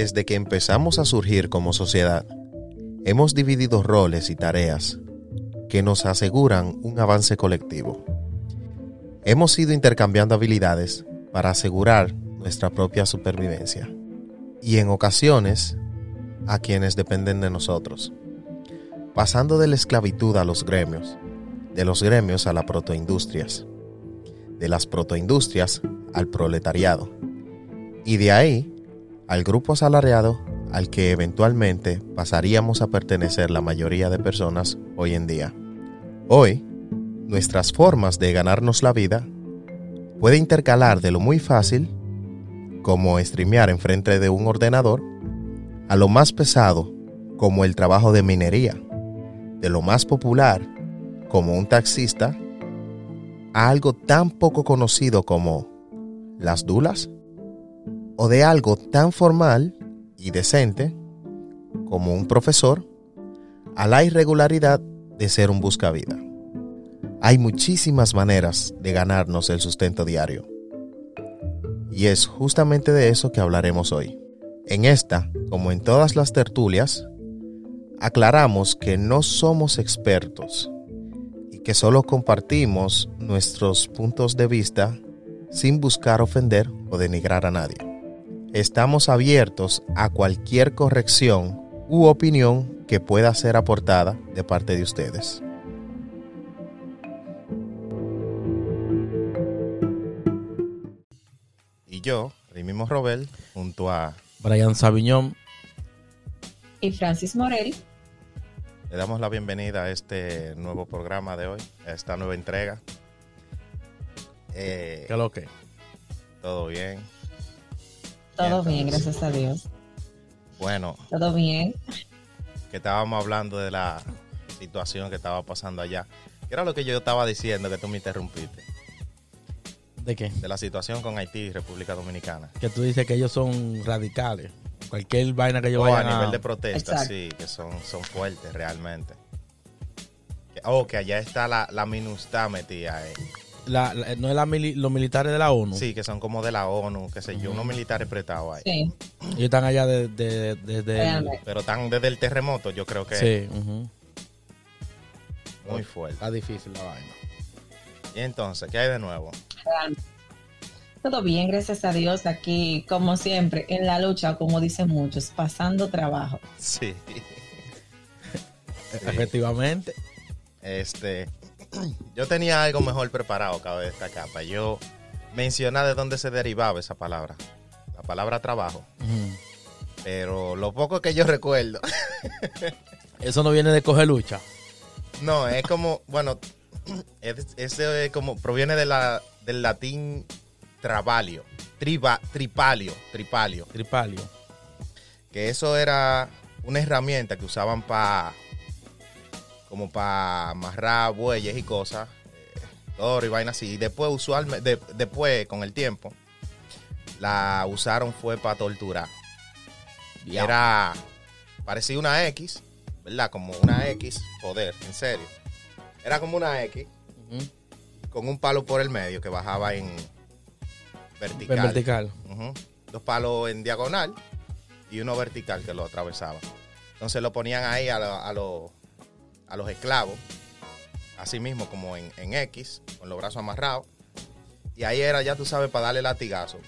Desde que empezamos a surgir como sociedad, hemos dividido roles y tareas que nos aseguran un avance colectivo. Hemos ido intercambiando habilidades para asegurar nuestra propia supervivencia y en ocasiones a quienes dependen de nosotros, pasando de la esclavitud a los gremios, de los gremios a las protoindustrias, de las protoindustrias al proletariado y de ahí al grupo asalariado al que eventualmente pasaríamos a pertenecer la mayoría de personas hoy en día. Hoy, nuestras formas de ganarnos la vida puede intercalar de lo muy fácil, como streamear enfrente de un ordenador, a lo más pesado, como el trabajo de minería, de lo más popular, como un taxista, a algo tan poco conocido como las dulas, o de algo tan formal y decente como un profesor, a la irregularidad de ser un buscavida. Hay muchísimas maneras de ganarnos el sustento diario. Y es justamente de eso que hablaremos hoy. En esta, como en todas las tertulias, aclaramos que no somos expertos y que solo compartimos nuestros puntos de vista sin buscar ofender o denigrar a nadie. Estamos abiertos a cualquier corrección u opinión que pueda ser aportada de parte de ustedes. Y yo, el mismo Robel, junto a Brian Sabiñón y Francis Morel. Le damos la bienvenida a este nuevo programa de hoy, a esta nueva entrega. Eh, ¿Qué lo que? Todo bien. Todo bien, gracias a Dios. Bueno. Todo bien. Que estábamos hablando de la situación que estaba pasando allá. ¿Qué era lo que yo estaba diciendo que tú me interrumpiste? ¿De qué? De la situación con Haití y República Dominicana. Que tú dices que ellos son radicales. Cualquier vaina que ellos oh, vayan a... nivel de protesta, sí, que son, son fuertes realmente. Oh, que allá está la, la MINUSTA metida ahí. La, no es la los militares de la ONU. Sí, que son como de la ONU, que sé yo, unos militares prestados ahí. Sí. Ellos están allá desde... De, Pero están desde el terremoto, yo creo que... Sí. Muy fuerte. Está difícil la vaina. Y entonces, ¿qué hay de nuevo? Todo bien, gracias a Dios. Aquí, como siempre, en la lucha, como dicen muchos, pasando trabajo. Sí. Efectivamente. Este, yo tenía algo mejor preparado, cabe destacar, para yo mencionar de dónde se derivaba esa palabra. La palabra trabajo. Pero lo poco que yo recuerdo. Eso no viene de coger lucha. No, es como, bueno, ese como proviene de la, del latín trabalio, triba, tripalio, tripalio. Tripalio. Que eso era una herramienta que usaban para como para amarrar bueyes y cosas, eh, y vainas así. Y después, usualmente, después, con el tiempo, la usaron fue para torturar. Y era, parecía una X, ¿verdad? Como una X, joder, en serio. Era como una X, con un palo por el medio que bajaba en vertical. En vertical. Dos palos en diagonal y uno vertical que lo atravesaba. Entonces lo ponían ahí a, a los a los esclavos, así mismo como en, X, con los brazos amarrados. Y ahí era, ya tú sabes, para darle latigazo.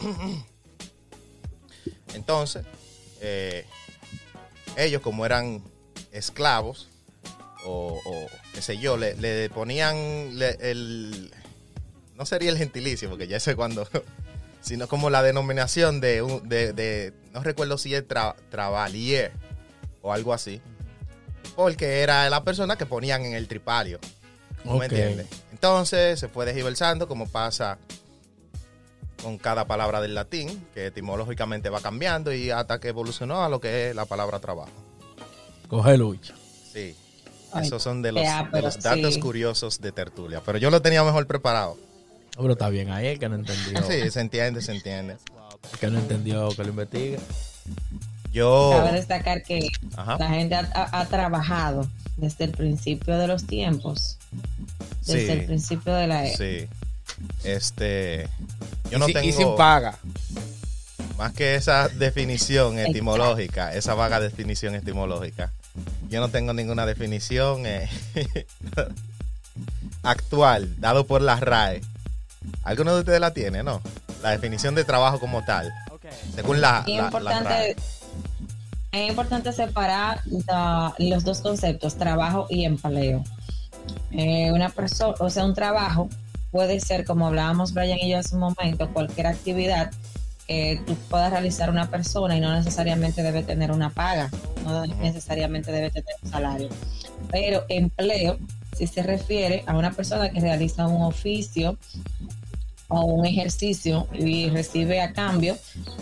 Entonces, eh, ellos como eran esclavos, o, qué sé yo, le, ponían el... No sería el gentilicio, porque ya sé cuando... sino como la denominación de, de, no recuerdo si es travalier o algo así porque era la persona que ponían en el tripalio. ¿Me entiendes? Entonces se fue desgiversando como pasa con cada palabra del latín, que etimológicamente va cambiando y hasta que evolucionó a lo que es la palabra trabajo. Coge lucha. Sí. Esos son de los, datos curiosos de tertulia. Pero yo lo tenía mejor preparado. pero está bien ahí el que no entendió. sí, se entiende, se entiende. El que no entendió, que lo investigue. Yo... Cabe destacar que la gente ha, trabajado desde el principio de los tiempos. Desde el principio de la era. Sí. Este. Yo no tengo. Y sin paga. Más que esa definición etimológica, esa vaga definición etimológica. Yo no tengo ninguna definición eh, actual, dado por la RAE. ¿Alguno de ustedes la tiene, no? La definición de trabajo como tal. Según la, RAE. Es importante separar los dos conceptos, trabajo y empleo. Eh, una persona, o sea, un trabajo puede ser, como hablábamos Brian y yo hace un momento, cualquier actividad que tú puedas realizar una persona y no necesariamente debe tener una paga, no necesariamente debe tener un salario. Pero empleo, si se refiere a una persona que realiza un oficio o un ejercicio y recibe a cambio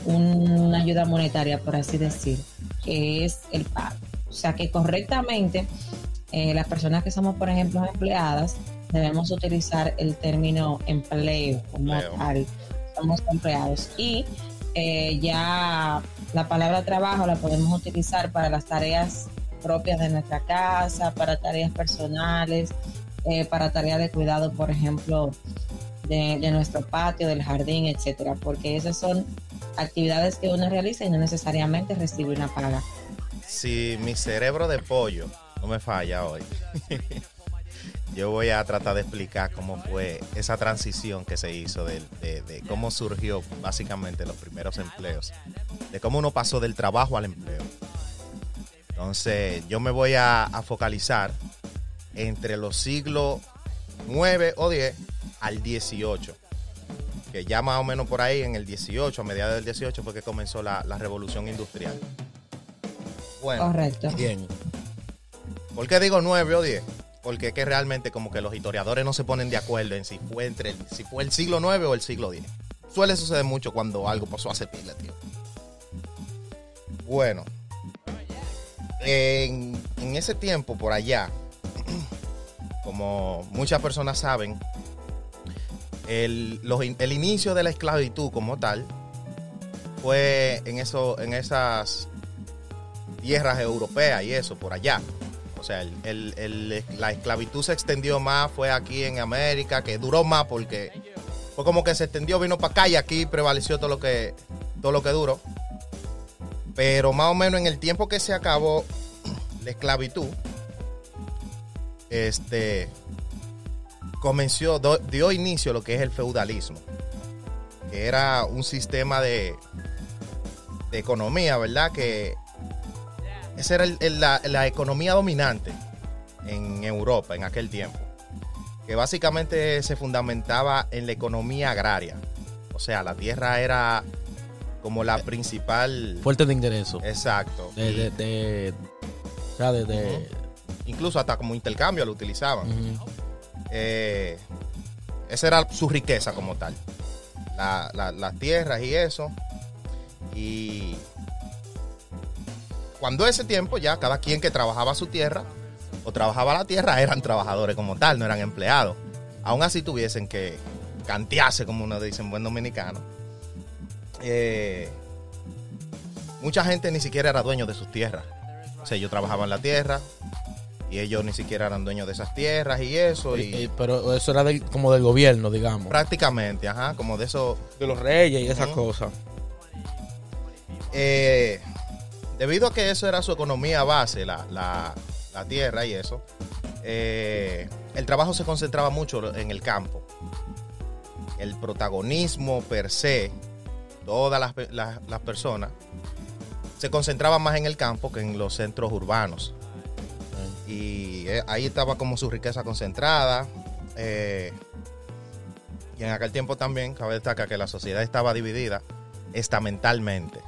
una ayuda monetaria, por así decir, que es el pago. O sea que correctamente eh, las personas que somos, por ejemplo, empleadas, debemos utilizar el término empleo como tal somos empleados. Y eh, ya la palabra trabajo la podemos utilizar para las tareas propias de nuestra casa, para tareas personales, eh, para tareas de cuidado, por ejemplo, de, nuestro patio, del jardín, etcétera, porque esas son actividades que uno realiza y no necesariamente recibe una paga. Si mi cerebro de pollo no me falla hoy, yo voy a tratar de explicar cómo fue esa transición que se hizo, de, cómo surgió básicamente los primeros empleos, de cómo uno pasó del trabajo al empleo. Entonces, yo me voy a, focalizar entre los siglos 9 o 10 al 18, que ya más o menos por ahí en el 18, a mediados del 18 fue que comenzó la, la revolución industrial. Bueno, Correcto. Bien. ¿Por qué digo 9 o 10? porque es que realmente como que los historiadores no se ponen de acuerdo en si fue entre si fue el siglo IX o el siglo X. Suele suceder mucho cuando algo pasó hace pila, tío. Bueno, en, ese tiempo por allá, como muchas personas saben, el, el, inicio de la esclavitud como tal fue en, eso, en esas tierras europeas y eso, por allá. O sea, la esclavitud se extendió más, fue aquí en América, que duró más porque fue como que se extendió, vino para acá y aquí prevaleció todo lo que, todo lo que duró. Pero más o menos en el tiempo que se acabó la esclavitud, este comenzó, dio inicio a lo que es el feudalismo, que era un sistema de, de economía, ¿verdad? Que esa era la, economía dominante en Europa en aquel tiempo, que básicamente se fundamentaba en la economía agraria. O sea, la tierra era como la principal... Fuerte de ingreso. Exacto. De, de, de, Incluso hasta como intercambio lo utilizaban. Eh, esa era su riqueza como tal. las tierras y eso. Y cuando ese tiempo ya cada quien que trabajaba su tierra o trabajaba la tierra eran trabajadores como tal, no eran empleados. Aún así tuviesen que cantearse, como uno dice en buen dominicano. Eh, mucha gente ni siquiera era dueño de sus tierras. O sea, ellos trabajaban la tierra y ellos ni siquiera eran dueños de esas tierras y eso. Y, pero eso era como del gobierno, digamos. Prácticamente, ajá, como de eso. De los reyes y esas cosas. Eh, debido a que eso era su economía base, la, tierra y eso, eh, el trabajo se concentraba mucho en el campo. El protagonismo per se, todas las, personas, se concentraban más en el campo que en los centros urbanos. Y eh, ahí estaba como su riqueza concentrada. Eh, y en aquel tiempo también cabe destacar que la sociedad estaba dividida estamentalmente.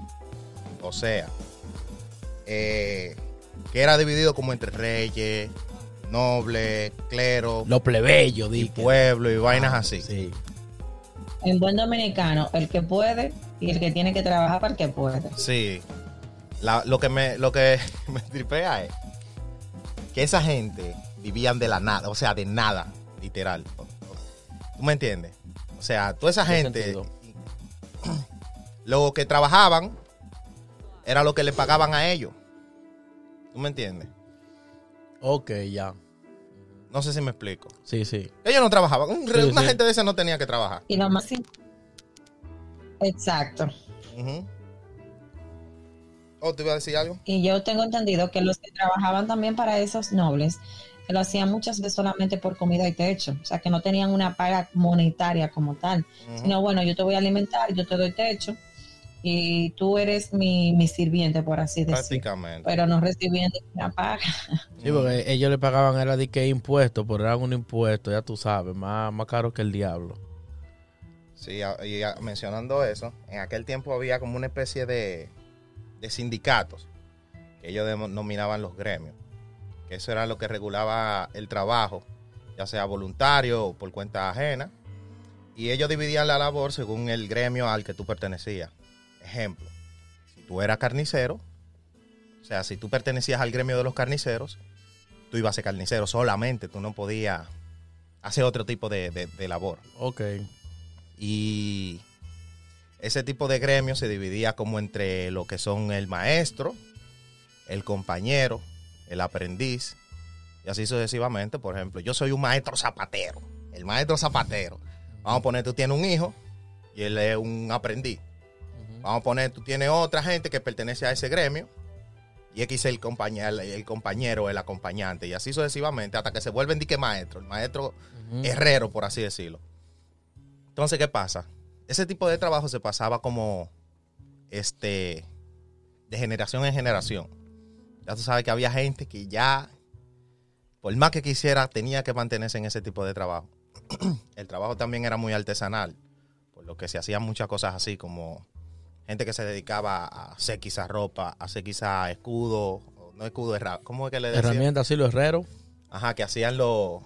O sea, eh, que era dividido como entre reyes, nobles, clero, los plebeyos, y pueblo y vainas ah, así. En buen dominicano, el que puede y el que tiene que trabajar para el que puede. Sí. lo que me lo que me tripea es que esa gente vivían de la nada, o sea, de nada, literal. ¿Tú me entiendes? O sea, toda esa gente, lo que trabajaban era lo que le pagaban a ellos. ¿Tú me entiendes? Ok, ya. No sé si me explico. Sí, sí. Ellos no trabajaban. una gente de esa no tenía que trabajar. Y lo más... Exacto. Oh, ¿te iba a decir algo? Y yo tengo entendido que los que trabajaban también para esos nobles que lo hacían muchas veces solamente por comida y techo, o sea, que no tenían una paga monetaria como tal, sino bueno, yo te voy a alimentar, yo te doy techo y tú eres mi, mi sirviente, por así decirlo, Prácticamente. pero no recibiendo una paga. Sí, porque ellos le pagaban era de que impuestos, pero eran un impuesto, ya tú sabes, más, más caro que el diablo. Sí, y mencionando eso, en aquel tiempo había como una especie de, de sindicatos que ellos denominaban los gremios. Que eso era lo que regulaba el trabajo, ya sea voluntario o por cuenta ajena. Y ellos dividían la labor según el gremio al que tú pertenecías. Ejemplo, si tú eras carnicero, o sea, si tú pertenecías al gremio de los carniceros, tú ibas a ser carnicero solamente, tú no podías hacer otro tipo de- de- de labor. Ok. Y ese tipo de gremio se dividía como entre lo que son el maestro, el compañero, el aprendiz, y así sucesivamente. Por ejemplo, yo soy un maestro zapatero, el maestro zapatero. Vamos a poner, tú tienes un hijo y él es un aprendiz. Vamos a poner, tú tienes otra gente que pertenece a ese gremio y X es el compañero, el compañero, el acompañante, y así sucesivamente, hasta que se vuelven dique maestro, el maestro herrero, por así decirlo. Entonces, ¿qué pasa? Ese tipo de trabajo se pasaba como este de generación en generación. Ya tú sabes que había gente que ya, por más que quisiera, tenía que mantenerse en ese tipo de trabajo. El trabajo también era muy artesanal, por lo que se hacían muchas cosas así, como gente que se dedicaba a hacer quizá ropa, a hacer quizá escudo, no escudo, ¿cómo es que le decían? Herramientas, sí, los herreros Ajá, que hacían los...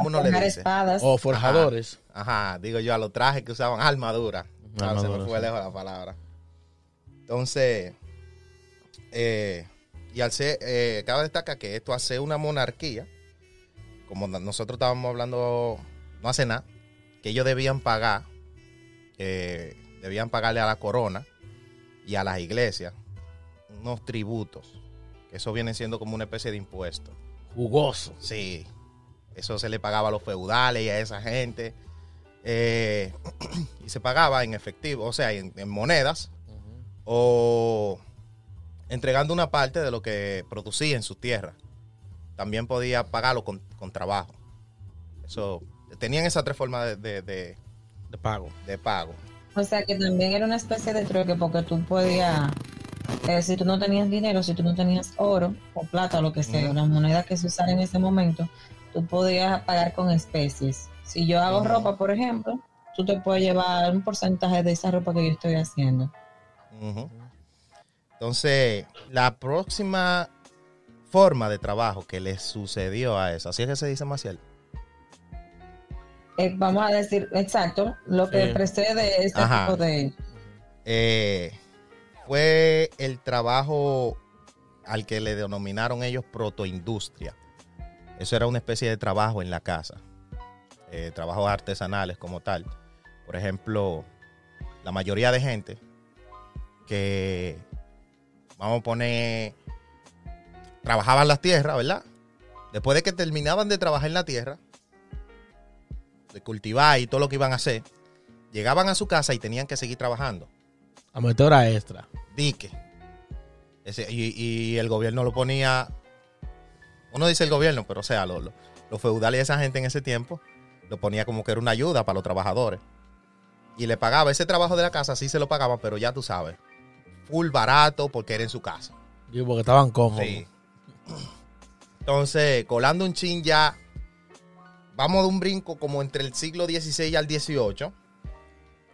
¿Cómo no le dice? espadas. o forjadores. Ajá, digo yo, a los trajes que usaban armadura. Claro, se me fue sí. lejos la palabra. Entonces, eh, y al ser, eh, cabe destacar que esto hace una monarquía, como nosotros estábamos hablando no hace nada, que ellos debían pagar, eh, debían pagarle a la corona y a las iglesias unos tributos, que eso viene siendo como una especie de impuesto. Jugoso. Sí, eso se le pagaba a los feudales y a esa gente. eh, y se pagaba en efectivo, o sea, en, en monedas, o entregando una parte de lo que producía en su tierra. También podía pagarlo con, con trabajo. Eso, tenían esas tres formas de, de- de- De pago. de pago. O sea que también era una especie de trueque porque tú podías, eh, si tú no tenías dinero, si tú no tenías oro o plata o lo que sea, Ujú. la moneda que se usara en ese momento, tú podías pagar con especies. Si yo hago ropa, por ejemplo, tú te puedes llevar un porcentaje de esa ropa que yo estoy haciendo. Entonces, la próxima forma de trabajo que le sucedió a eso, así es que se dice Maciel. Eh, vamos a decir, exacto, lo que Sí. precede este Ajá. tipo de... eh, fue el trabajo al que le denominaron ellos protoindustria. Eso era una especie de trabajo en la casa, eh, trabajos artesanales como tal. Por ejemplo, la mayoría de gente que, vamos a poner, trabajaban las tierras, ¿verdad? Después de que terminaban de trabajar en la tierra, de cultivar y todo lo que iban a hacer, llegaban a su casa y tenían que seguir trabajando A meter hora extra. dique. Ese- y, y el gobierno lo ponía. Uno dice el gobierno, pero o sea, lo- lo- los feudales y esa gente en ese tiempo lo ponía como que era una ayuda para los trabajadores. Y le pagaba ese trabajo de la casa, sí se lo pagaba, pero ya tú sabes, full barato porque era en su casa. Digo, porque estaban cómodos. Sí. Entonces, colando un chin ya, vamos de un brinco como entre el siglo XVI al XVIII,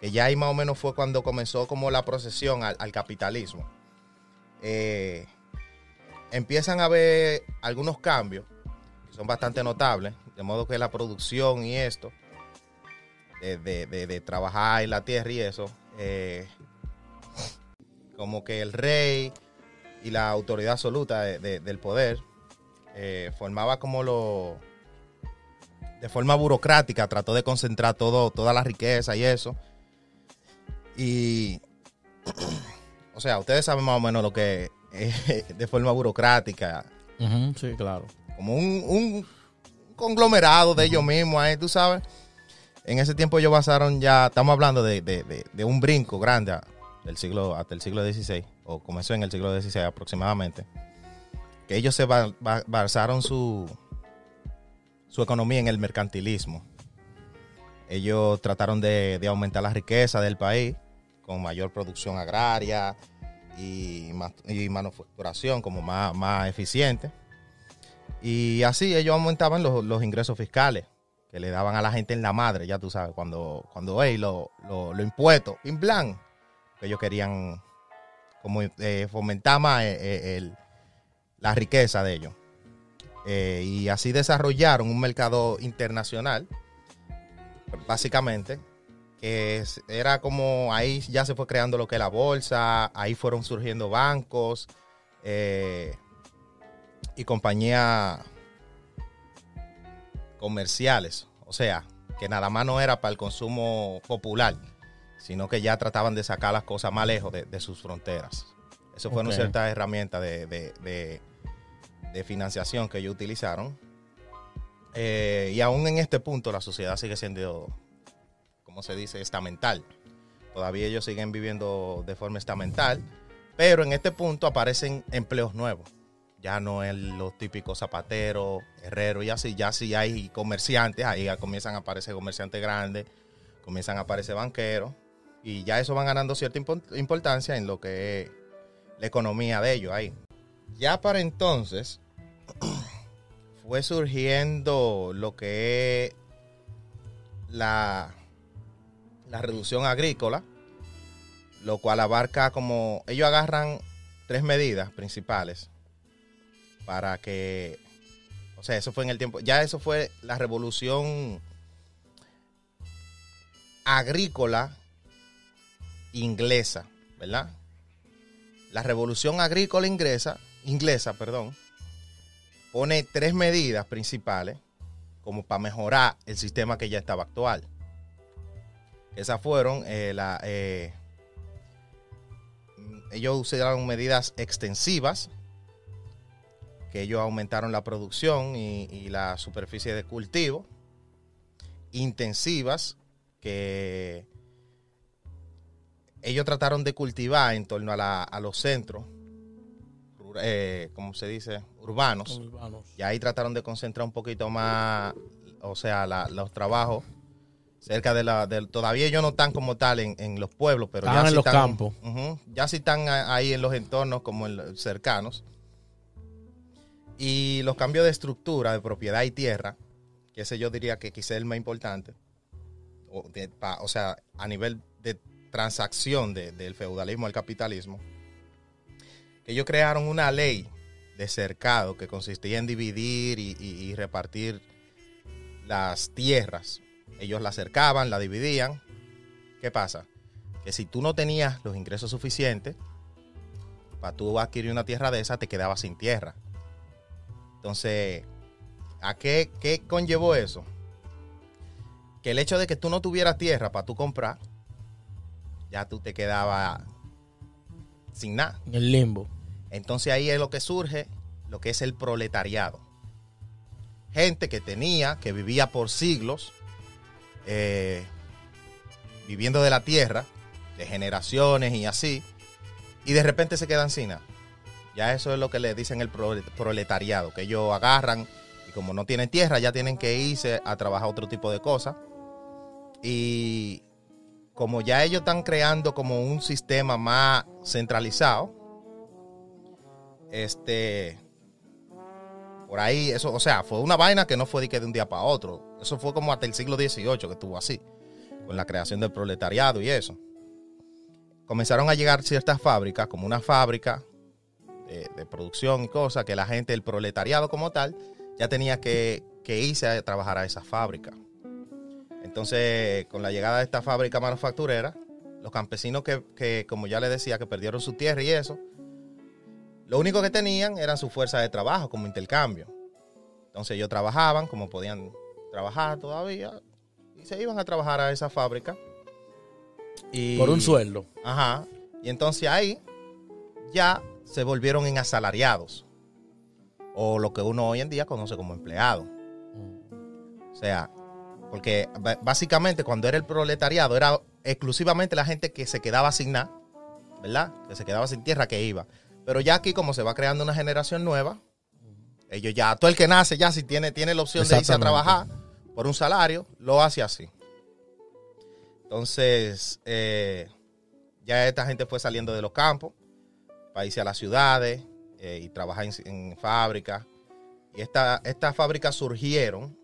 que ya ahí más o menos fue cuando comenzó como la procesión al, al capitalismo. Eh, empiezan a haber algunos cambios que son bastante notables, de modo que la producción y esto, de, de- trabajar en la tierra y eso, eh, como que el rey y la autoridad absoluta de- de- del poder eh, formaba como lo de forma burocrática trató de concentrar todo toda la riqueza y eso. Y o sea ustedes saben más o menos lo que de forma burocrática sí, claro. como un, un conglomerado de ellos mismos ahí, tú sabes. En ese tiempo ellos pasaron ya, estamos hablando de, de- de- de un brinco grande del siglo, hasta el siglo XVI, o comenzó en el siglo XVI aproximadamente, que ellos se ba- ba- basaron su, su economía en el mercantilismo. Ellos trataron de, de aumentar la riqueza del país con mayor producción agraria y, ma- y manufacturación como más, más eficiente. Y así ellos aumentaban los, los ingresos fiscales que le daban a la gente en la madre, ya tú sabes, cuando, cuando hey, lo, lo, lo impuestos, en plan, ellos querían como eh, fomentar más eh, eh, el- la riqueza de ellos. Y así desarrollaron un mercado internacional, básicamente, que era como ahí ya se fue creando lo que es la bolsa, ahí fueron surgiendo bancos eh, y compañías comerciales, o sea, que nada más no era para el consumo popular, sino que ya trataban de sacar las cosas más lejos de, de sus fronteras. Eso fueron Ok. ciertas herramientas de, de- de- de financiación que ellos utilizaron. Eh, y aún en este punto la sociedad sigue siendo, ¿cómo se dice?, estamental. Todavía ellos siguen viviendo de forma estamental, pero en este punto aparecen empleos nuevos. Ya no es los típicos zapateros, herreros y así, ya sí hay comerciantes, ahí ya comienzan a aparecer comerciantes grandes, comienzan a aparecer banqueros, y ya eso van ganando cierta impo- importancia en lo que es la economía de ellos ahí. Ya para entonces fue surgiendo lo que es la, la reducción agrícola, lo cual abarca como ellos agarran tres medidas principales para que, o sea, eso fue en el tiempo, ya eso fue la revolución agrícola inglesa, ¿verdad? La revolución agrícola inglesa, inglesa, perdón, pone tres medidas principales como para mejorar el sistema que ya estaba actual. Esas fueron eh, la, eh, ellos usaron medidas extensivas que ellos aumentaron la producción y, y la superficie de cultivo intensivas que ellos trataron de cultivar en torno a, la- a los centros, eh, ¿cómo se dice? Urbanos. Urbanos. Y ahí trataron de concentrar un poquito más, o sea, la- los trabajos cerca de la... del- todavía ellos no están como tal en, en los pueblos, pero Estaban ya en sí los están, campos. Ya sí están ahí en los entornos como en cercanos. Y los cambios de estructura de propiedad y tierra, que ese yo diría que quizá es el más importante. O, de- pa- o sea, a nivel de transacción de- del feudalismo al capitalismo, que ellos crearon una ley de cercado que consistía en dividir y, y- y repartir las tierras. Ellos la cercaban, la dividían. ¿Qué pasa? Que si tú no tenías los ingresos suficientes para tú adquirir una tierra de esa, te quedabas sin tierra. Entonces, ¿a qué, qué conllevó eso? Que el hecho de que tú no tuvieras tierra para tú comprar, ya tú te quedabas sin nada. En el limbo. Entonces ahí es lo que surge, lo que es el proletariado. Gente que tenía, que vivía por siglos, eh, viviendo de la tierra, de generaciones y así, y de repente se quedan sin nada. Ya eso es lo que le dicen el prole- proletariado, que ellos agarran y como no tienen tierra, ya tienen que irse a trabajar otro tipo de cosas. Y como ya ellos están creando como un sistema más centralizado, este por ahí eso o sea fue una vaina que no fue de, que de un día para otro. Eso fue como hasta el siglo XVIII que estuvo así con la creación del proletariado y eso. Comenzaron a llegar ciertas fábricas como una fábrica de, producción y cosas que la gente el proletariado como tal ya tenía que, que irse a trabajar a esa fábrica. Entonces con la llegada de esta fábrica manufacturera los campesinos que, que como ya les decía que perdieron su tierra y eso lo único que tenían eran su fuerza de trabajo como intercambio. Entonces ellos trabajaban como podían trabajar todavía y se iban a trabajar a esa fábrica. Y, Por un sueldo. Ajá. Y entonces ahí ya se volvieron en asalariados. O lo que uno hoy en día conoce como empleado. O sea, porque básicamente cuando era el proletariado era exclusivamente la gente que se quedaba sin nada ¿verdad? Que se quedaba sin tierra, que iba. Pero ya aquí, como se va creando una generación nueva, ellos ya, todo el que nace ya, si tiene, tiene la opción de irse a trabajar por un salario, lo hace así. Entonces, eh, ya esta gente fue saliendo de los campos para irse a las ciudades eh, y trabajar en, en fábricas. Y esta- estas fábricas surgieron,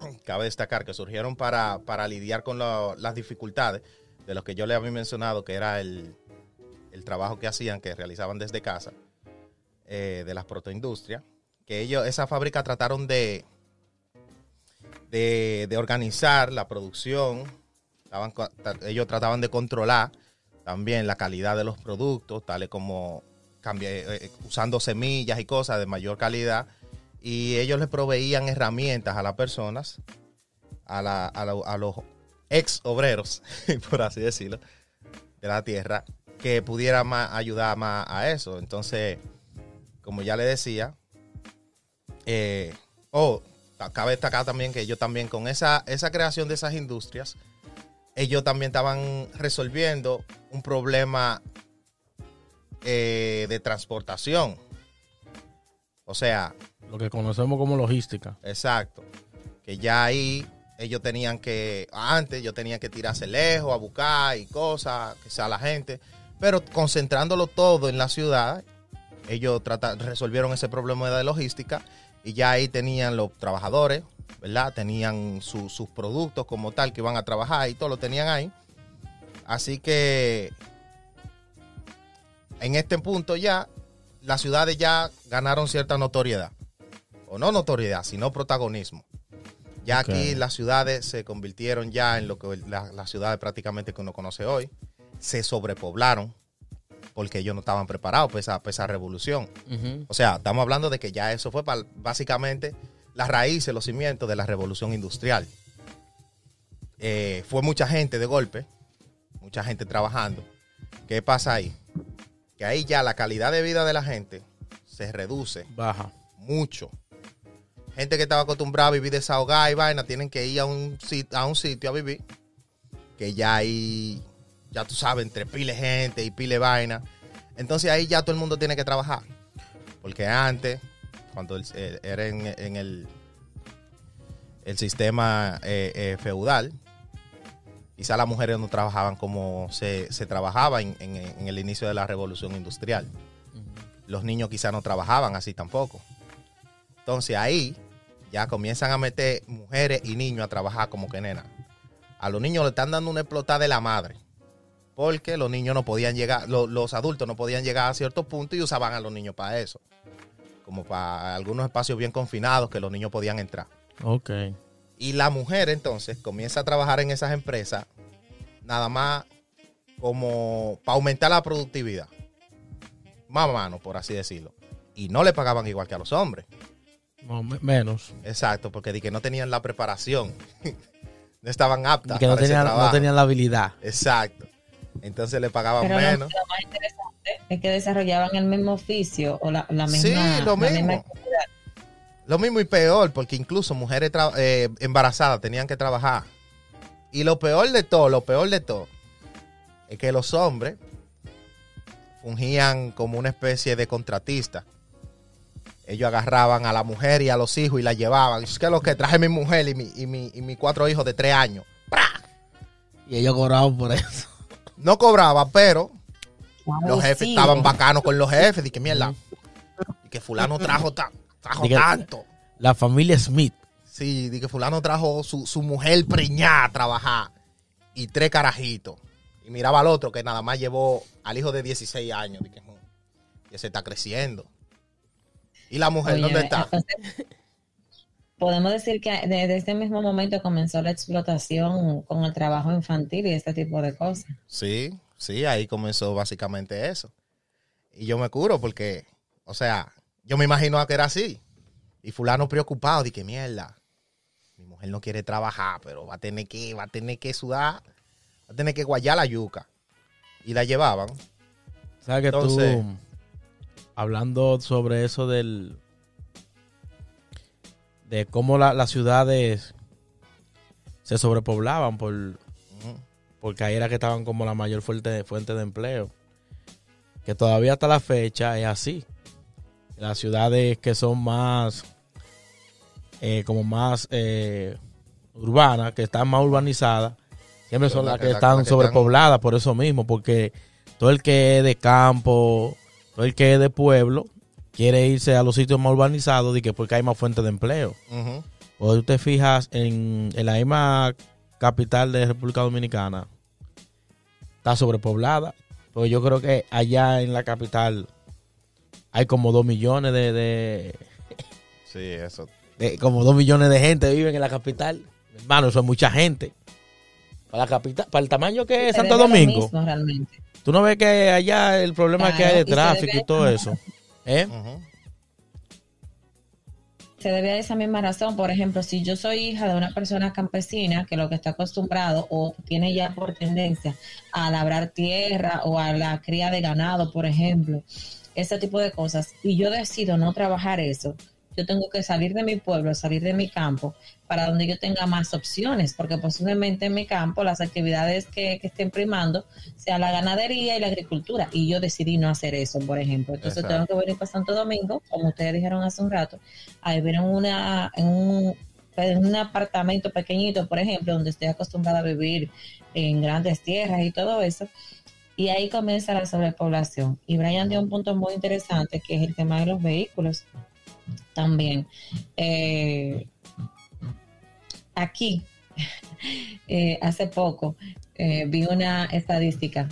cabe destacar que surgieron para, para lidiar con lo- las dificultades de los que yo le había mencionado, que era el, el trabajo que hacían, que realizaban desde casa, eh, de las protoindustrias, que ellos, esa fábrica trataron de, de, organizar la producción, ellos trataban de controlar también la calidad de los productos, tales como cambia- eh, eh, usando semillas y cosas de mayor calidad, y ellos les proveían herramientas a las personas, a, a la- a los ex obreros, por así decirlo, de la tierra, que pudiera más, ayudar más a eso. Entonces, como ya le decía, eh, oh, cabe destacar también que ellos también con esa, esa creación de esas industrias, ellos también estaban resolviendo un problema eh, de transportación. O sea, Lo que conocemos como logística. Exacto. Que ya ahí ellos tenían que, antes yo tenía que tirarse lejos a buscar y cosas, que sea la gente, pero concentrándolo todo en la ciudad, ellos trata- resolvieron ese problema de logística y ya ahí tenían los trabajadores, ¿verdad? Tenían su- sus productos como tal que iban a trabajar y todo lo tenían ahí. Así que en este punto ya las ciudades ya ganaron cierta notoriedad o no notoriedad, sino protagonismo. Ya aquí las ciudades se convirtieron ya en lo que la- las ciudades prácticamente que uno conoce hoy. Se sobrepoblaron porque ellos no estaban preparados para esa, para esa revolución. O sea, estamos hablando de que ya eso fue para, básicamente las raíces, los cimientos de la revolución industrial. Eh, fue mucha gente de golpe, mucha gente trabajando. ¿Qué pasa ahí? Que ahí ya la calidad de vida de la gente se reduce Baja. mucho. Gente que estaba acostumbrada a vivir desahogada y vaina, tienen que ir a un, sit- a un sitio a vivir. Que ya ahí, ya tú sabes, entre pile gente y pile vaina. Entonces ahí ya todo el mundo tiene que trabajar. Porque antes, cuando eh, era en, en el, el sistema eh, eh, feudal, quizá las mujeres no trabajaban como se, se trabajaba en- en- en el inicio de la revolución industrial los niños quizás no trabajaban así tampoco. Entonces ahí ya comienzan a meter mujeres y niños a trabajar como que nena. A los niños le están dando una explotada de la madre. Porque los niños no podían llegar, lo- los adultos no podían llegar a cierto punto y usaban a los niños para eso. Como para algunos espacios bien confinados que los niños podían entrar. Ok. Y la mujer entonces comienza a trabajar en esas empresas nada más como para aumentar la productividad. Más mano, por así decirlo. Y no le pagaban igual que a los hombres. No, me- menos. Exacto, porque que no tenían la preparación. no estaban aptas que no para ese tenían, no trabajo. tenían la habilidad. Exacto. Entonces le pagaban Pero lo, menos. lo más interesante es que desarrollaban el mismo oficio o la, la Sí, misma, lo la misma mismo. actividad. Lo mismo y peor, porque incluso mujeres tra- eh, embarazadas tenían que trabajar. Y lo peor de todo, lo peor de todo, es que los hombres fungían como una especie de contratista. Ellos agarraban a la mujer y a los hijos y la llevaban. Es que lo que traje mi mujer y mi, y mi, y mis cuatro hijos de tres años. Y ellos cobraban por eso. No cobraba, pero los jefes sí. estaban bacanos con los jefes. Y que mierda. Y que fulano trajo, ta- trajo tanto. La familia Smith. Sí, di que fulano trajo su, su mujer preñada a trabajar y tres carajitos. Y miraba al otro que nada más llevó al hijo de 16 años. Di que, "Mm, que se está creciendo. ¿Y la mujer Oye, dónde está? entonces, podemos decir que desde este mismo momento comenzó la explotación con el trabajo infantil y este tipo de cosas. Sí, sí, ahí comenzó básicamente eso. Y yo me curo porque, o sea, yo me imagino que era así. Y fulano preocupado, di que mierda. Mi mujer no quiere trabajar, pero va a tener que, va a tener que sudar, va a tener que guayar la yuca. Y la llevaban. ¿Sabes que Entonces- tú, hablando sobre eso del, de cómo la- las ciudades se sobrepoblaban por, porque ahí era que estaban como la mayor fuente, fuente de empleo. que todavía hasta la fecha es así. Las ciudades que son más, eh, como más eh, urbanas, que están más urbanizadas, siempre son las que están que sobrepobladas por eso mismo, porque todo el que es de campo, todo el que es de pueblo, quiere irse a los sitios más urbanizados y que porque hay más fuentes de empleo. Ujú. O tú te fijas en, en la misma capital de República Dominicana, está sobrepoblada. Pues yo creo que allá en la capital hay como dos millones de, de, Sí, eso. de- como dos millones de gente viven en la capital. Hermano, eso es mucha gente. Para la capital, para el tamaño que es Santo Domingo. mismo, realmente. Tú no ves que allá el problema que hay de tráfico y todo eso. ¿Eh? Se debe a esa misma razón. Por ejemplo, si yo soy hija de una persona campesina que lo que está acostumbrado o tiene ya por tendencia a labrar tierra o a la cría de ganado, por ejemplo, ese tipo de cosas, y yo decido no trabajar eso, yo tengo que salir de mi pueblo, salir de mi campo, para donde yo tenga más opciones, porque posiblemente en mi campo las actividades que, que estén primando sea la ganadería y la agricultura, y yo decidí no hacer eso, por ejemplo. Entonces Exacto. tengo que venir para Santo Domingo, como ustedes dijeron hace un rato, a vivir en, una, en, un, en un apartamento pequeñito, por ejemplo, donde estoy acostumbrada a vivir en grandes tierras y todo eso. Y ahí comienza la sobrepoblación. Y Brian dio un punto muy interesante, que es el tema de los vehículos también. Eh, aquí, eh, hace poco, eh, vi una estadística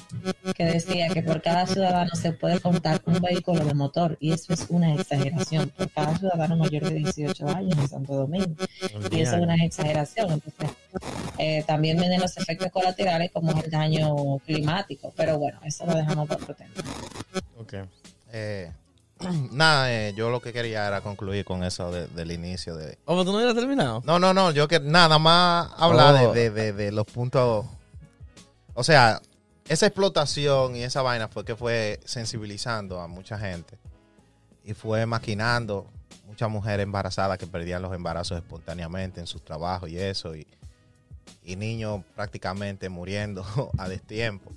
que decía que por cada ciudadano se puede contar un vehículo de motor y eso es una exageración por cada ciudadano mayor de 18 años en Santo Domingo y eso es una exageración entonces eh, también vienen los efectos colaterales como el daño climático pero bueno eso lo dejamos para otro tema Ok. Eh, nada, eh, yo lo que quería era concluir con eso de- del inicio de... ¿Cómo tú no hubieras terminado? No, no, no, yo que nada más hablar Oh. de, de- de- de los puntos... O sea, esa explotación y esa vaina fue que fue sensibilizando a mucha gente y fue maquinando muchas mujeres embarazadas que perdían los embarazos espontáneamente en sus trabajos y eso, y, y niños prácticamente muriendo a destiempo.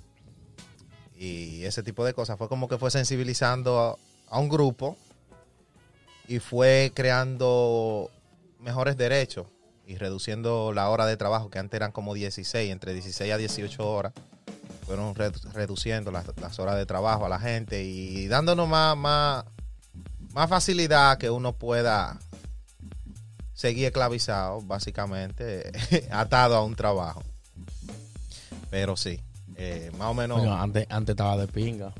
Y ese tipo de cosas fue como que fue sensibilizando a, a un grupo y fue creando mejores derechos y reduciendo la hora de trabajo, que antes eran como 16, entre 16 a 18 horas. Fueron re- reduciendo las, horas de trabajo a la gente y dándonos más, más, más facilidad que uno pueda seguir esclavizado, básicamente, atado a un trabajo. Pero sí, eh, más o menos, antes, antes estaba de pinga.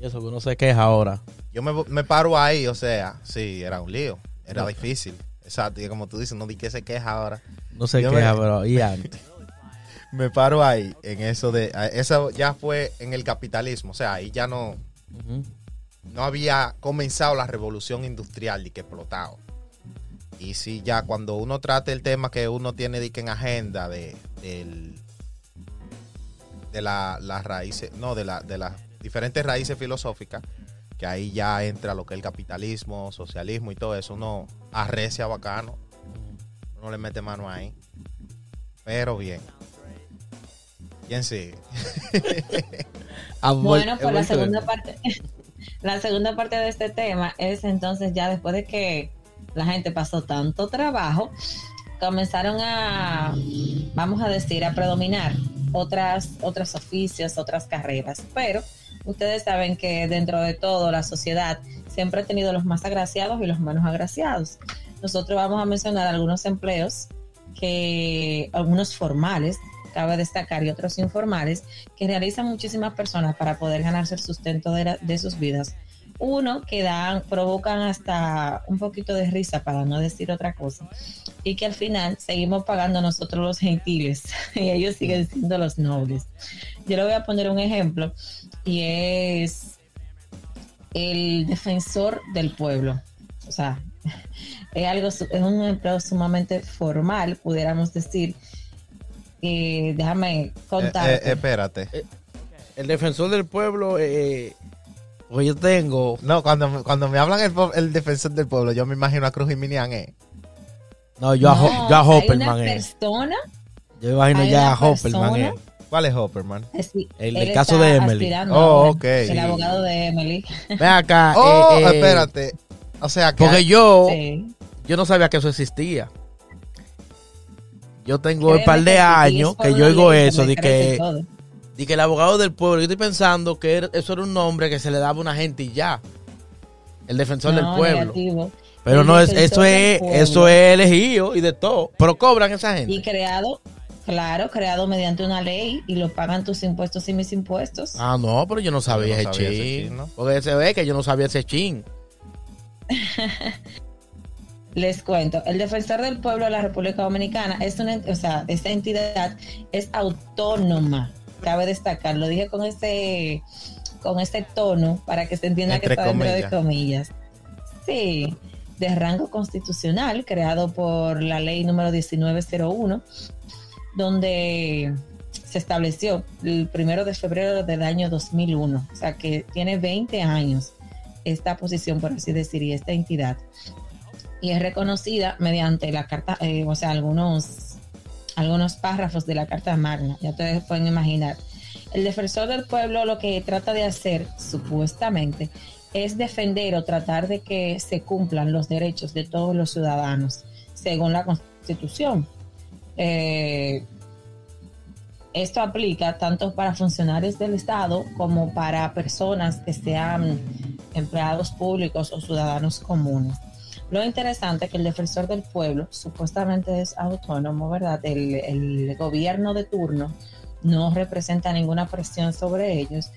Y eso que uno se queja ahora. Yo me, me paro ahí, o sea, sí, era un lío, era No. difícil. Exacto, y como tú dices, no di que se queja ahora. No se Yo queja, me- pero y antes. me paro ahí en eso de eso ya fue en el capitalismo o sea ahí ya no no había comenzado la revolución industrial y que explotado y sí ya cuando uno trata el tema que uno tiene de que en agenda de del- de la- las raíces no de la de las diferentes raíces filosóficas que ahí ya entra lo que es el capitalismo socialismo y todo eso uno arrecia bacano uno le mete mano ahí pero bien ¿Quién sigue? Ah, Bueno, pues la segunda parte, la segunda parte de este tema es entonces ya después de que la gente pasó tanto trabajo, comenzaron a, vamos a decir, a predominar otras, otros oficios, otras carreras. Pero ustedes saben que dentro de todo la sociedad siempre ha tenido los más agraciados y los menos agraciados. Nosotros vamos a mencionar algunos empleos que, algunos formales, cabe destacar, y otros informales, que realizan muchísimas personas para poder ganarse el sustento de, sus vidas. Uno, que dan, provocan hasta un poquito de risa, para no decir otra cosa, y que al final seguimos pagando nosotros los gentiles y ellos siguen siendo los nobles. Yo le voy a poner un ejemplo y es el defensor del pueblo. O sea, es algo, su- es un empleo sumamente formal, pudiéramos decir. Eh, déjame Eh, contar. eh, espérate. El defensor del pueblo, eh, pues yo tengo. No, cuando, me- cuando me hablan el, defensor del pueblo, yo me imagino a Cruz y Minian, eh. No, yo a, No, yo a hay Hopperman, eh. persona Yo imagino ya a Hopperman, eh. persona ¿Cuál es Hopperman? Así, El él del caso de Emily. Oh, ahora, ok. El Sí. abogado de Emily. Ven acá. Oh, eh, eh, espérate. O sea que. Porque yo, Sí. yo no sabía que eso existía. Yo tengo un par de sí, años que yo oigo eso, de que, de que el abogado del pueblo, yo estoy pensando que eso era un nombre que se le daba a una gente y ya. El defensor del pueblo. negativo. Pero no es, eso es, eso es elegido y de todo. Pero cobran esa gente. Y creado, claro, creado mediante una ley y lo pagan tus impuestos y mis impuestos. Ah, no, pero yo no sabía, Yo no ese sabía ese chin. chin, ¿no? Porque se ve que yo no sabía ese chin. Les cuento, el defensor del pueblo de la República Dominicana es una, o sea, esta entidad es autónoma, cabe destacar, lo dije con ese, con ese tono para que se entienda Entre que está dentro de comillas. comillas. Sí, de rango constitucional, creado por la ley número 1901, donde se estableció el primero de febrero del año 2001, o sea que tiene 20 años esta posición, por así decir, y esta entidad. Y es reconocida mediante la carta, eh, o sea, algunos, algunos párrafos de la Carta Magna, ya ustedes pueden imaginar. El defensor del pueblo lo que trata de hacer, supuestamente, es defender o tratar de que se cumplan los derechos de todos los ciudadanos, según la Constitución. Eh, esto aplica tanto para funcionarios del Estado como para personas que sean empleados públicos o ciudadanos comunes. Lo interesante es que el defensor del pueblo supuestamente es autónomo, ¿verdad? El, el gobierno de turno no representa ninguna presión sobre ellos,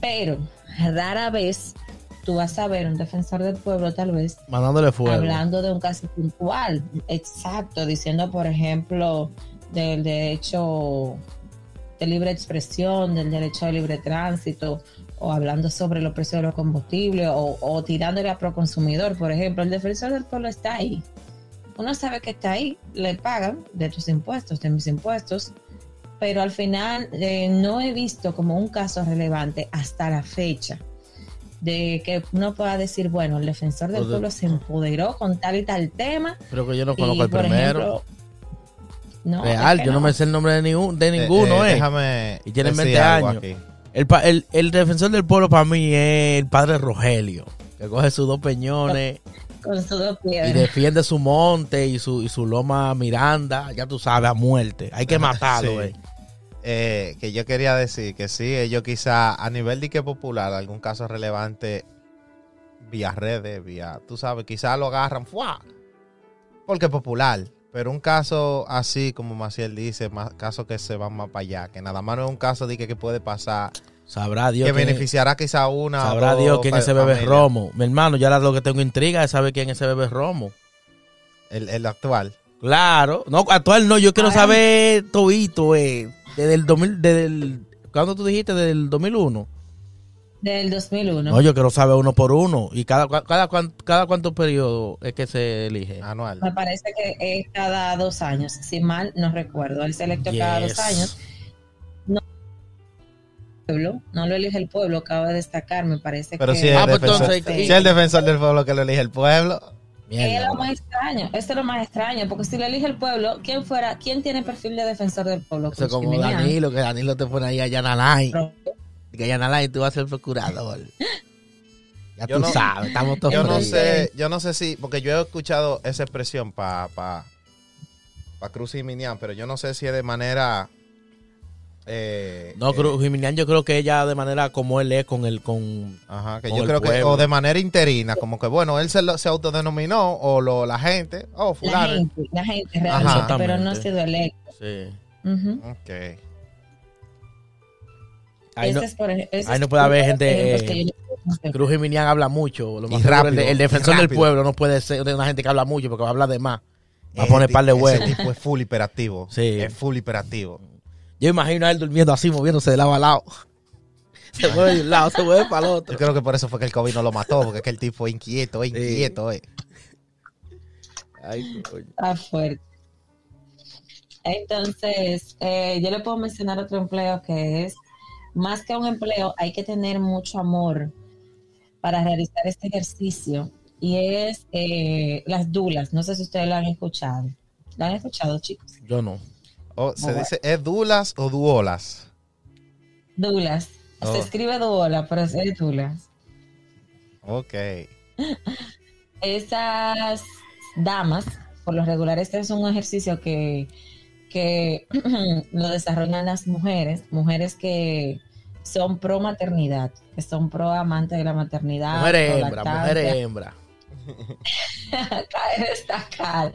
pero rara vez tú vas a ver un defensor del pueblo tal vez Mandándole fuego. hablando de un caso puntual, exacto, diciendo por ejemplo del derecho de libre expresión, del derecho de libre tránsito, o hablando sobre los precios de los combustibles, o, o tirándole a proconsumidor, por ejemplo, el defensor del pueblo está ahí. Uno sabe que está ahí, le pagan de tus impuestos, de mis impuestos, pero al final eh, no he visto como un caso relevante hasta la fecha de que uno pueda decir, bueno, el defensor del Pues pueblo se empoderó con tal y tal tema. Pero que yo no y, conozco el primero. ejemplo, no, Real, es que yo no me sé el nombre de, ningún, de ninguno, Eh, eh. eh, Déjame. Y tiene decir 20 algo años. El, pa- el, el defensor del pueblo para mí es el padre Rogelio, que coge sus dos peñones Con sus dos y piedras. defiende su monte y su, y su loma Miranda, ya tú sabes, a muerte. Hay que matarlo, Sí. Eh. Que yo quería decir que sí, ellos quizá a nivel de que popular, algún caso relevante vía redes, vía, tú sabes, quizá lo agarran, ¡fua! porque es popular. Pero un caso así como Maciel dice, más caso que se van más para allá, que nada más no es un caso de que, que puede pasar, Sabrá Dios que quién- beneficiará quizá una. sabrá dos Dios quién es ese bebé. Romo. Mi hermano, ya lo que tengo intriga es saber quién es ese bebé Romo. El, el actual. Claro, no, actual no, yo quiero Ah. saber todito, eh, desde el 2000, desde el, ¿cuándo tú dijiste? Desde el 2001. Del 2001. No, yo quiero saber uno por uno. ¿Y cada, cua- cada, cuan- cada cuánto periodo es que se elige? Anual. Me parece que es cada dos años, si mal no recuerdo. Él se electo cada dos años. No, pueblo, no lo elige el pueblo, acaba de destacar, me parece Pero que... si es, Ah, pues entonces, si ¿y- es el defensor del pueblo que lo elige el pueblo. Es Mierda, lo más extraño, esto es lo más extraño, porque si lo elige el pueblo, ¿quién fuera, quién tiene perfil de defensor del pueblo? Eso es como Danilo, que Danilo te pone ahí a Yanalay. Que Yanalay tú vas a ser procurador. Ya Yo tú no- sabes, estamos todos Yo no sé, yo no sé si, porque yo he escuchado esa expresión para pa, pa Cruz y Minian, pero yo no sé si es de manera. Eh, No, eh, Cruz Jiminián, yo creo que ella de manera como él es con el con Ajá, que con yo creo que, o de manera interina, como que bueno, él se, lo- se autodenominó, o lo, la gente, oh, La fulano. gente, la gente Ajá. realmente, pero no ha sido electo. sí. Ujú. Ok. Ahí no, por ahí es no puede haber gente, eh. Cruz Jiminián habla mucho. Lo más rápido, el, el y defensor del pueblo no puede ser de una gente que habla mucho porque va a hablar de más. Va a poner par de huevos. Ese tipo es full hiperactivo. Sí. Es full hiperactivo. Yo imagino a él durmiendo así, moviéndose de lado a lado. Se mueve de un lado, se mueve para el otro. Yo creo que por eso fue que el COVID no lo mató, porque es que el tipo es inquieto, es inquieto, eh. Ay, coño. Está fuerte. Entonces, eh, yo le puedo mencionar otro empleo que es, más que un empleo, hay que tener mucho amor para realizar este ejercicio. Y es eh, las dulas. No sé si ustedes lo han escuchado. ¿Lo han escuchado, chicos? Yo no. O se dice, ¿es dulas o duolas? Dulas. Oh. Se escribe duola, pero es dulas. Ok. Esas damas, por lo regular, este es un ejercicio que, que lo desarrollan las mujeres, mujeres que son pro maternidad, que son pro amante de la maternidad. Mujer hembra, mujer hembra. cabe destacar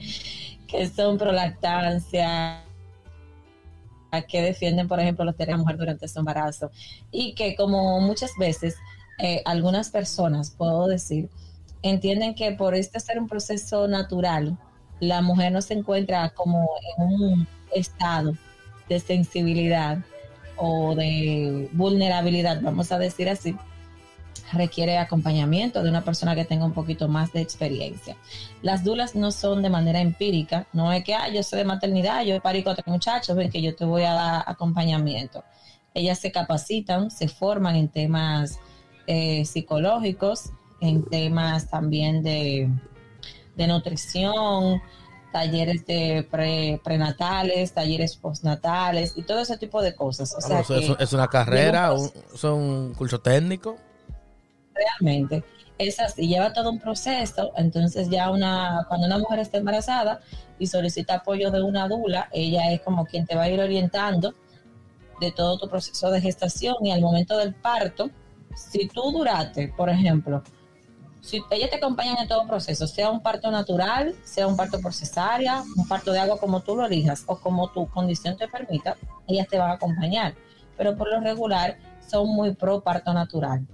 que son pro lactancia, que defienden, por ejemplo, los derechos mujer durante su embarazo. Y que como muchas veces eh, algunas personas, puedo decir, entienden que por este ser un proceso natural, la mujer no se encuentra como en un estado de sensibilidad o de vulnerabilidad, vamos a decir así, requiere acompañamiento de una persona que tenga un poquito más de experiencia. Las dulas no son de manera empírica, no es que ah, yo sé de maternidad, yo parí con otro muchacho, ven que yo te voy a dar acompañamiento. Ellas se capacitan, se forman en temas eh, psicológicos, en temas también de, de nutrición, talleres de pre- prenatales, talleres postnatales y todo ese tipo de cosas. O sea, Vamos, eso- que es, una carrera, un es un curso técnico. Realmente es así, lleva todo un proceso, entonces ya una, cuando una mujer está embarazada y solicita apoyo de una dula, ella es como quien te va a ir orientando de todo tu proceso de gestación y al momento del parto, si tú duraste, por ejemplo, si ella te acompaña en todo proceso, sea un parto natural, sea un parto por cesárea, un parto de agua como tú lo elijas o como tu condición te permita, ellas te van a acompañar. Pero por lo regular son muy pro parto natural.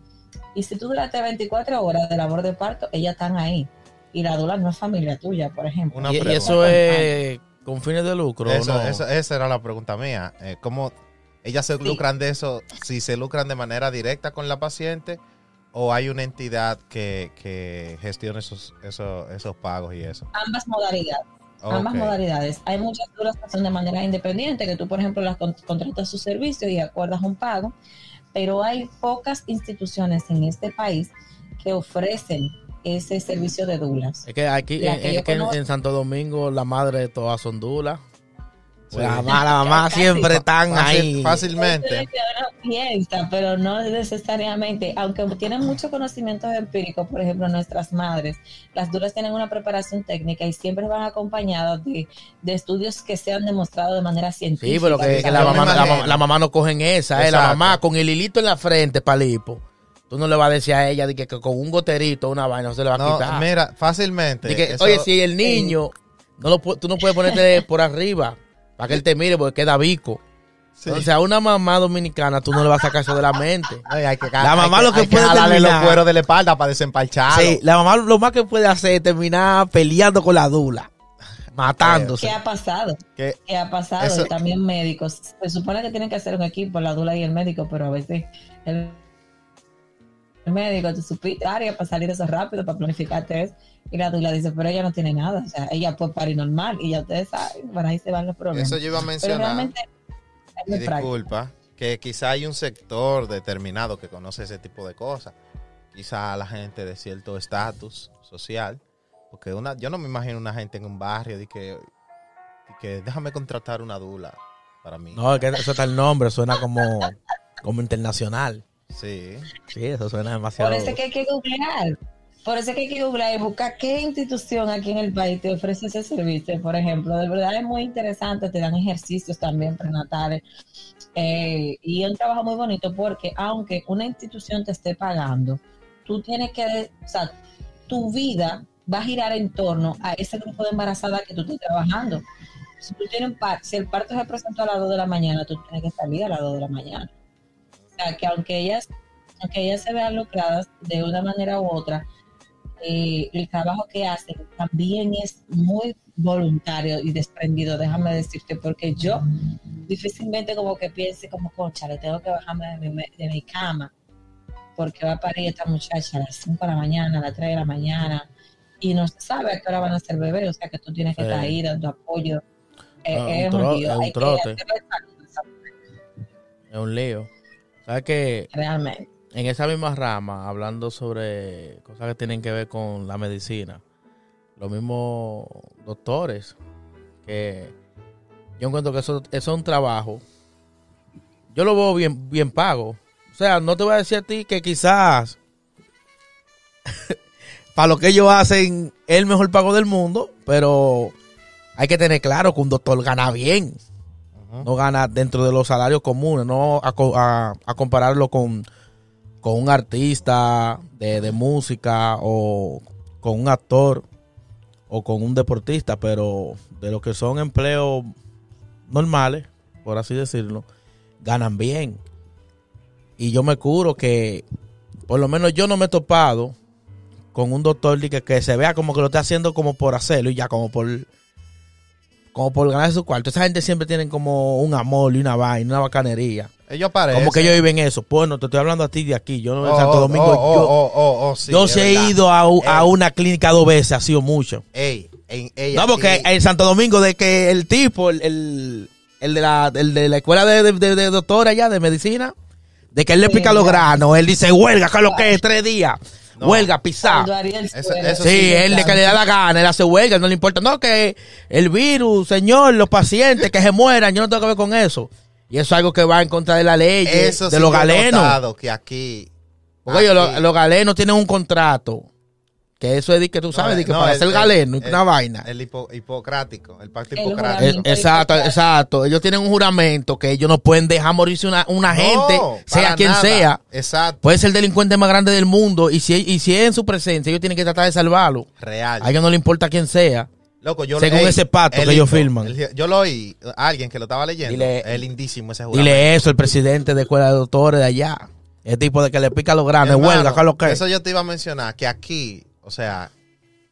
Y si tú duraste 24 horas de labor de parto, ellas están ahí. Y la dula no es familia tuya, por ejemplo. Una Y, eso es con fines de lucro, Eso, ¿no? eso- esa era la pregunta mía. Eh, ¿Cómo ellas se Sí. lucran de eso? Si se lucran de manera directa con la paciente o hay una entidad que, que gestione esos, esos, esos pagos y eso. Ambas modalidades. Ambas modalidades. Hay muchas dulas que son de manera independiente, que tú, por ejemplo, las con- contratas su servicio y acuerdas un pago, pero hay pocas instituciones en este país que ofrecen ese servicio de dulas. Es que aquí, es que en Santo Domingo, la madre de todas son dulas. Sí. La mamá, la mamá Casi. siempre están Fácil- ahí. Fácilmente. piensa, pero no necesariamente, aunque tienen mucho conocimiento empírico, por ejemplo, nuestras madres, las duras tienen una preparación técnica y siempre van acompañadas de, de estudios que se han demostrado de manera científica. Sí, pero que, que la, mamá, la, mamá- la mamá no cogen esa, eh, la mamá con el hilito en la frente, palipo. Tú no le vas a decir a ella de que, que con un goterito, una vaina, no se le va a No, quitar. mira, fácilmente. De que, eso- oye, si el niño, no lo, tú no puedes ponerte por arriba para que él te mire porque queda bico. sí. Entonces a una mamá dominicana tú no le vas a sacar eso de la mente. Ay, hay que, La mamá hay lo que hay puede jalarle terminar- los cueros de la espalda para desempalcharlo. Sí, la mamá lo más que puede hacer es terminar peleando con la dula, matándose. ¿Qué ha pasado? Que- ¿Qué ha pasado? Eso- Y también médicos. Se supone que tienen que hacer un equipo, la dula y el médico, pero a veces el médico, tú supiste, área para salir eso rápido, para planificarte eso. Y la dula dice, pero ella no tiene nada. O sea, ella puede parir normal. Y ya ustedes saben, bueno, ahí se van los problemas. Eso yo iba a mencionar. Y disculpa, que quizá hay un sector determinado que conoce ese tipo de cosas. Quizá la gente de cierto estatus social. Porque una, yo no me imagino una gente en un barrio de que, de que déjame contratar una dula para mí. No, es que eso está el nombre, suena como, como internacional. Sí. Sí, eso suena Por demasiado. eso es que hay que googlear. Por eso es que hay que googlear y buscar qué institución aquí en el país te ofrece ese servicio. Por ejemplo, de verdad es muy interesante, te dan ejercicios también prenatales. eh, y es un trabajo muy bonito porque aunque una institución te esté pagando, tú tienes que, o sea, tu vida va a girar en torno a ese grupo de embarazadas que tú estés trabajando. Si tú tienes un par- si el parto se presentó a las 2 de la mañana, tú tienes que salir a las 2 de la mañana. Sea, que aunque ellas, aunque ellas se vean lucradas de una manera u otra, eh, el trabajo que hacen también es muy voluntario y desprendido, déjame decirte, porque yo difícilmente como que piense como, concha, le tengo que bajarme de mi, de mi cama, porque va a parir esta muchacha a las 5 de la mañana, a las 3 de la mañana, y no se sabe a qué hora van a ser bebés, o sea que tú tienes que Sí. estar ahí dando apoyo. Eh, Ah, un es tro- lío, es un trote. Es un lío. ¿Sabes que realmente. En esa misma rama, hablando sobre cosas que tienen que ver con la medicina, los mismos doctores que yo encuentro que eso, eso es un trabajo. Yo lo veo bien, bien pago. O sea, no te voy a decir a ti que quizás para lo que ellos hacen es el mejor pago del mundo, pero hay que tener claro que un doctor gana bien. No gana dentro de los salarios comunes, no a, co- a- a compararlo con, con un artista de, música o con un actor o con un deportista, pero de lo que son empleos normales, por así decirlo, ganan bien. Y yo me curo que, por lo menos yo no me he topado con un doctor que se vea como que lo está haciendo como por hacerlo y ya como por como por ganar su cuarto. Esa gente siempre tienen como un amor y una vaina, una bacanería. Ellos parecen. Como que ellos viven eso. Bueno, te estoy hablando a ti de aquí. Yo no en Oh, Santo oh, Domingo. oh, yo oh, oh, oh, sí, yo es sí he verdad. ido a, a una clínica dos veces, ha sido mucho. ey, en- ey, No, porque en Santo Domingo, de que el tipo, el, el, el de, la, el de la escuela de, de, de- de doctora allá, de medicina, de que él le Sí, pica los ya. granos, él dice huelga, que lo que es, tres días. No. Huelga, pisar. Sí, sí, él de que le da la gana, él hace huelga, no le importa. No, que el virus, señor, los pacientes que se mueran, yo no tengo que ver con eso. Y eso es algo que va en contra de la ley, Eso de sí los galenos. que aquí. Porque ellos, aquí- los, los galenos tienen un contrato. Que eso es de que tú sabes, No, de que no, para el- galeno, el- una vaina. El hipo- hipocrático, el pacto hipocrático. exacto, exacto. Ellos tienen un juramento que ellos no pueden dejar morirse una, una No, gente, sea quien nada. sea. Exacto, Puede ser el delincuente más grande del mundo y si, y si es en su presencia, ellos tienen que tratar de salvarlo. real. A ellos no le importa quién sea. Loco, yo según ey, ese pacto que ellos firman. El- yo lo oí, a alguien que lo estaba leyendo. Dile- es lindísimo ese juramento. Dile eso, el presidente de escuela de doctores de allá. El tipo de que le pica los granos, Hermano, huelga, ¿qué es lo que es? Eso yo te iba a mencionar, que aquí, o sea,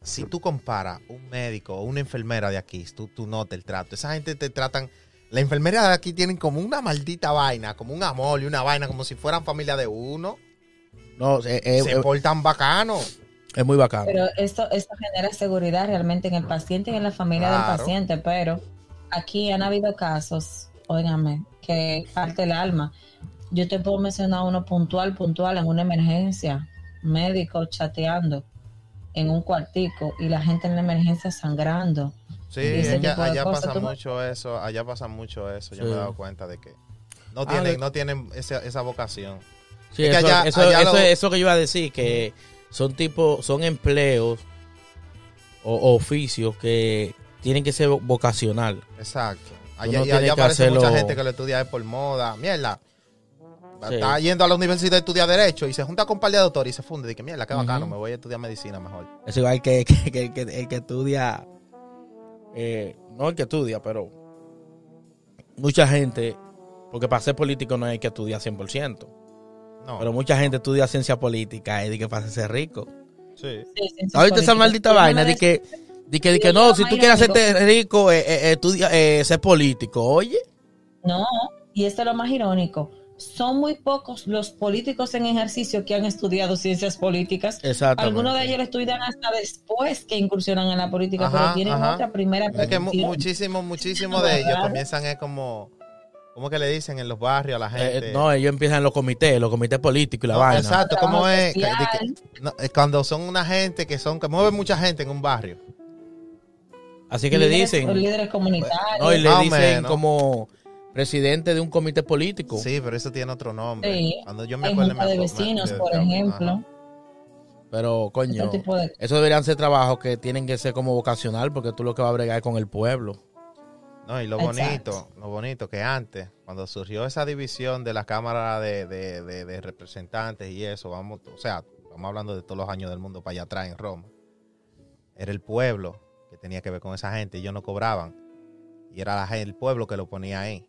si tú comparas un médico o una enfermera de aquí, tú, tú notas el trato. Esa gente te tratan... La enfermera de aquí tienen como una maldita vaina, como un amor y una vaina, como si fueran familia de uno. No, eh, eh, Se eh, portan bacano. es muy bacano. Pero esto, esto genera seguridad realmente en el paciente y en la familia del paciente, pero aquí han habido casos, óigame, que parte el alma. Yo te puedo mencionar uno puntual, puntual, en una emergencia, médico chateando en un cuartico y la gente en la emergencia sangrando. Sí, Y ese allá, tipo pasa tú mucho eso, allá pasa mucho eso. Yo me he dado cuenta de que no Ah, tienen, de- no tienen esa, esa vocación. Sí, Es que eso, allá- eso, allá eso- lo- eso que yo iba a decir, que son tipos, son empleos o, o oficios que tienen que ser vocacional. Exacto. Allá, no y tienes allá que aparece mucha gente que lo estudia por moda. Mierda. Sí. Está yendo a la universidad a estudiar Derecho y se junta con un par de doctores y se funde. Dice, mierda, qué bacano, Ujú. me voy a estudiar medicina mejor. Es igual que, que, que- que el que estudia, eh, no el que estudia, pero mucha gente, porque para ser político no hay que estudiar 100%, No. pero mucha gente estudia ciencia política y de que para ser rico. sí. Sí, esa maldita vaina de que, de que, de que no, si tú quieres hacerte rico, eh, eh, estudia, eh, ser político. Oye, No, y esto es lo más irónico. Son muy pocos los políticos en ejercicio que han estudiado ciencias políticas. exactamente. Algunos de ellos lo estudian hasta después que incursionan en la política, Ajá, pero tienen ajá. otra primera Es que muchísimos, muchísimos de ellos comienzan es como, ¿cómo que le dicen en los barrios a la Eh, gente? eh, no, ellos empiezan en los comités, los comités políticos y la No, vaina. Exacto, como es? social. De que- no, es cuando son una gente que son, que mueven mucha gente en un barrio. Así que le dicen, líderes comunitarios. no, y le dicen como presidente de un comité político. Sí, pero eso tiene otro nombre. Sí. Cuando yo me acuerdo, de vecinos, me- por ajá. ejemplo. Pero, coño, Ese tipo de- eso deberían ser trabajos que tienen que ser como vocacional porque tú lo que vas a bregar es con el pueblo. No, y lo Exacto. bonito, lo bonito que antes, cuando surgió esa división de la Cámara de, de- de- de Representantes y eso, vamos, o sea, estamos hablando de todos los años del mundo para allá atrás en Roma, era el pueblo que tenía que ver con esa gente, ellos no cobraban, y era la el pueblo que lo ponía ahí,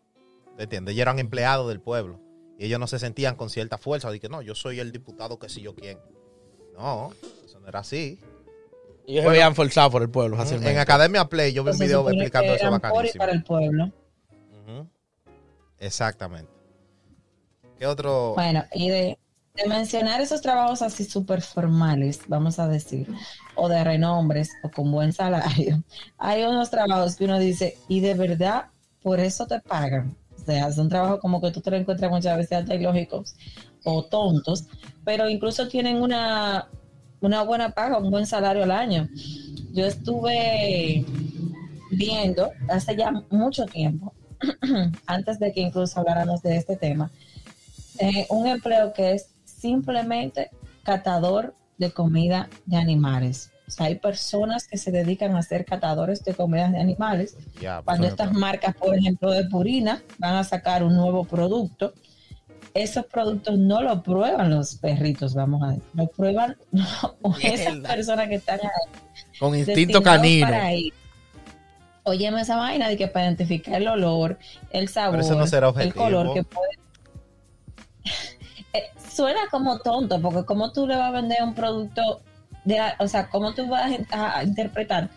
¿te entiendes? Ellos eran empleados del pueblo, y ellos no se sentían con cierta fuerza, de que no, yo soy el diputado que si yo quién. No, eso no era así. Ellos Bueno, se veían forzados por el pueblo, En. Academia Play yo vi un video explicando eso bacanísimo. para el pueblo. Exactamente. ¿Qué otro? Bueno, y de, de mencionar esos trabajos así súper formales, vamos a decir, o de renombres, o con buen salario, hay unos trabajos que uno dice, y de verdad, por eso te pagan. Sea, son trabajos como que tú te lo encuentras muchas veces hasta ilógicos o tontos, pero incluso tienen una, una buena paga, un buen salario al año. Yo estuve viendo hace ya mucho tiempo, antes de que incluso habláramos de este tema, eh, un empleo que es simplemente catador de comida de animales. O sea, hay personas que se dedican a ser catadores de comidas de animales. Ya, Cuando pues, estas marcas, por ejemplo, de Purina, van a sacar un nuevo producto, esos productos no lo prueban los perritos, vamos a ver, lo prueban esas personas que están ahí Con instinto canino. Óyeme esa vaina de que para identificar el olor, el sabor, eso no será el color que puede. Eh, suena como tonto, porque como tú le vas a vender un producto, de, o sea, cómo tú vas a, interpretar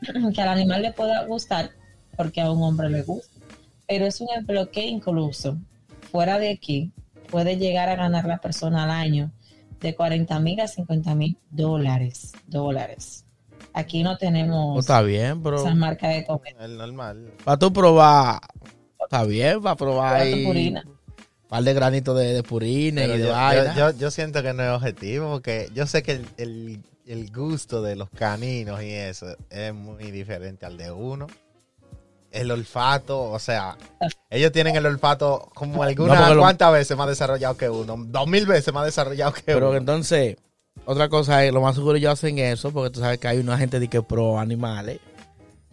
que al animal le pueda gustar, porque a un hombre le gusta. Pero es un empleo que incluso fuera de aquí puede llegar a ganar la persona al año de 40 mil a 50 mil dólares. Dólares. Aquí no tenemos Pues está bien, pero esas marcas de comida. El normal. para tú probar, está bien, para probar tu ahí purina. un par de granitos de, de purina Pero y de yo, vaina. yo- yo- yo siento que no es objetivo porque yo sé que el, el- el gusto de los caninos y eso es muy diferente al de uno. El olfato, o sea, ellos tienen el olfato como algunas lo- cuantas veces más desarrollado que uno, dos mil veces más desarrollado que Pero uno. entonces, otra cosa es, lo más seguro ellos hacen eso, porque tú sabes que hay una gente de que pro animales,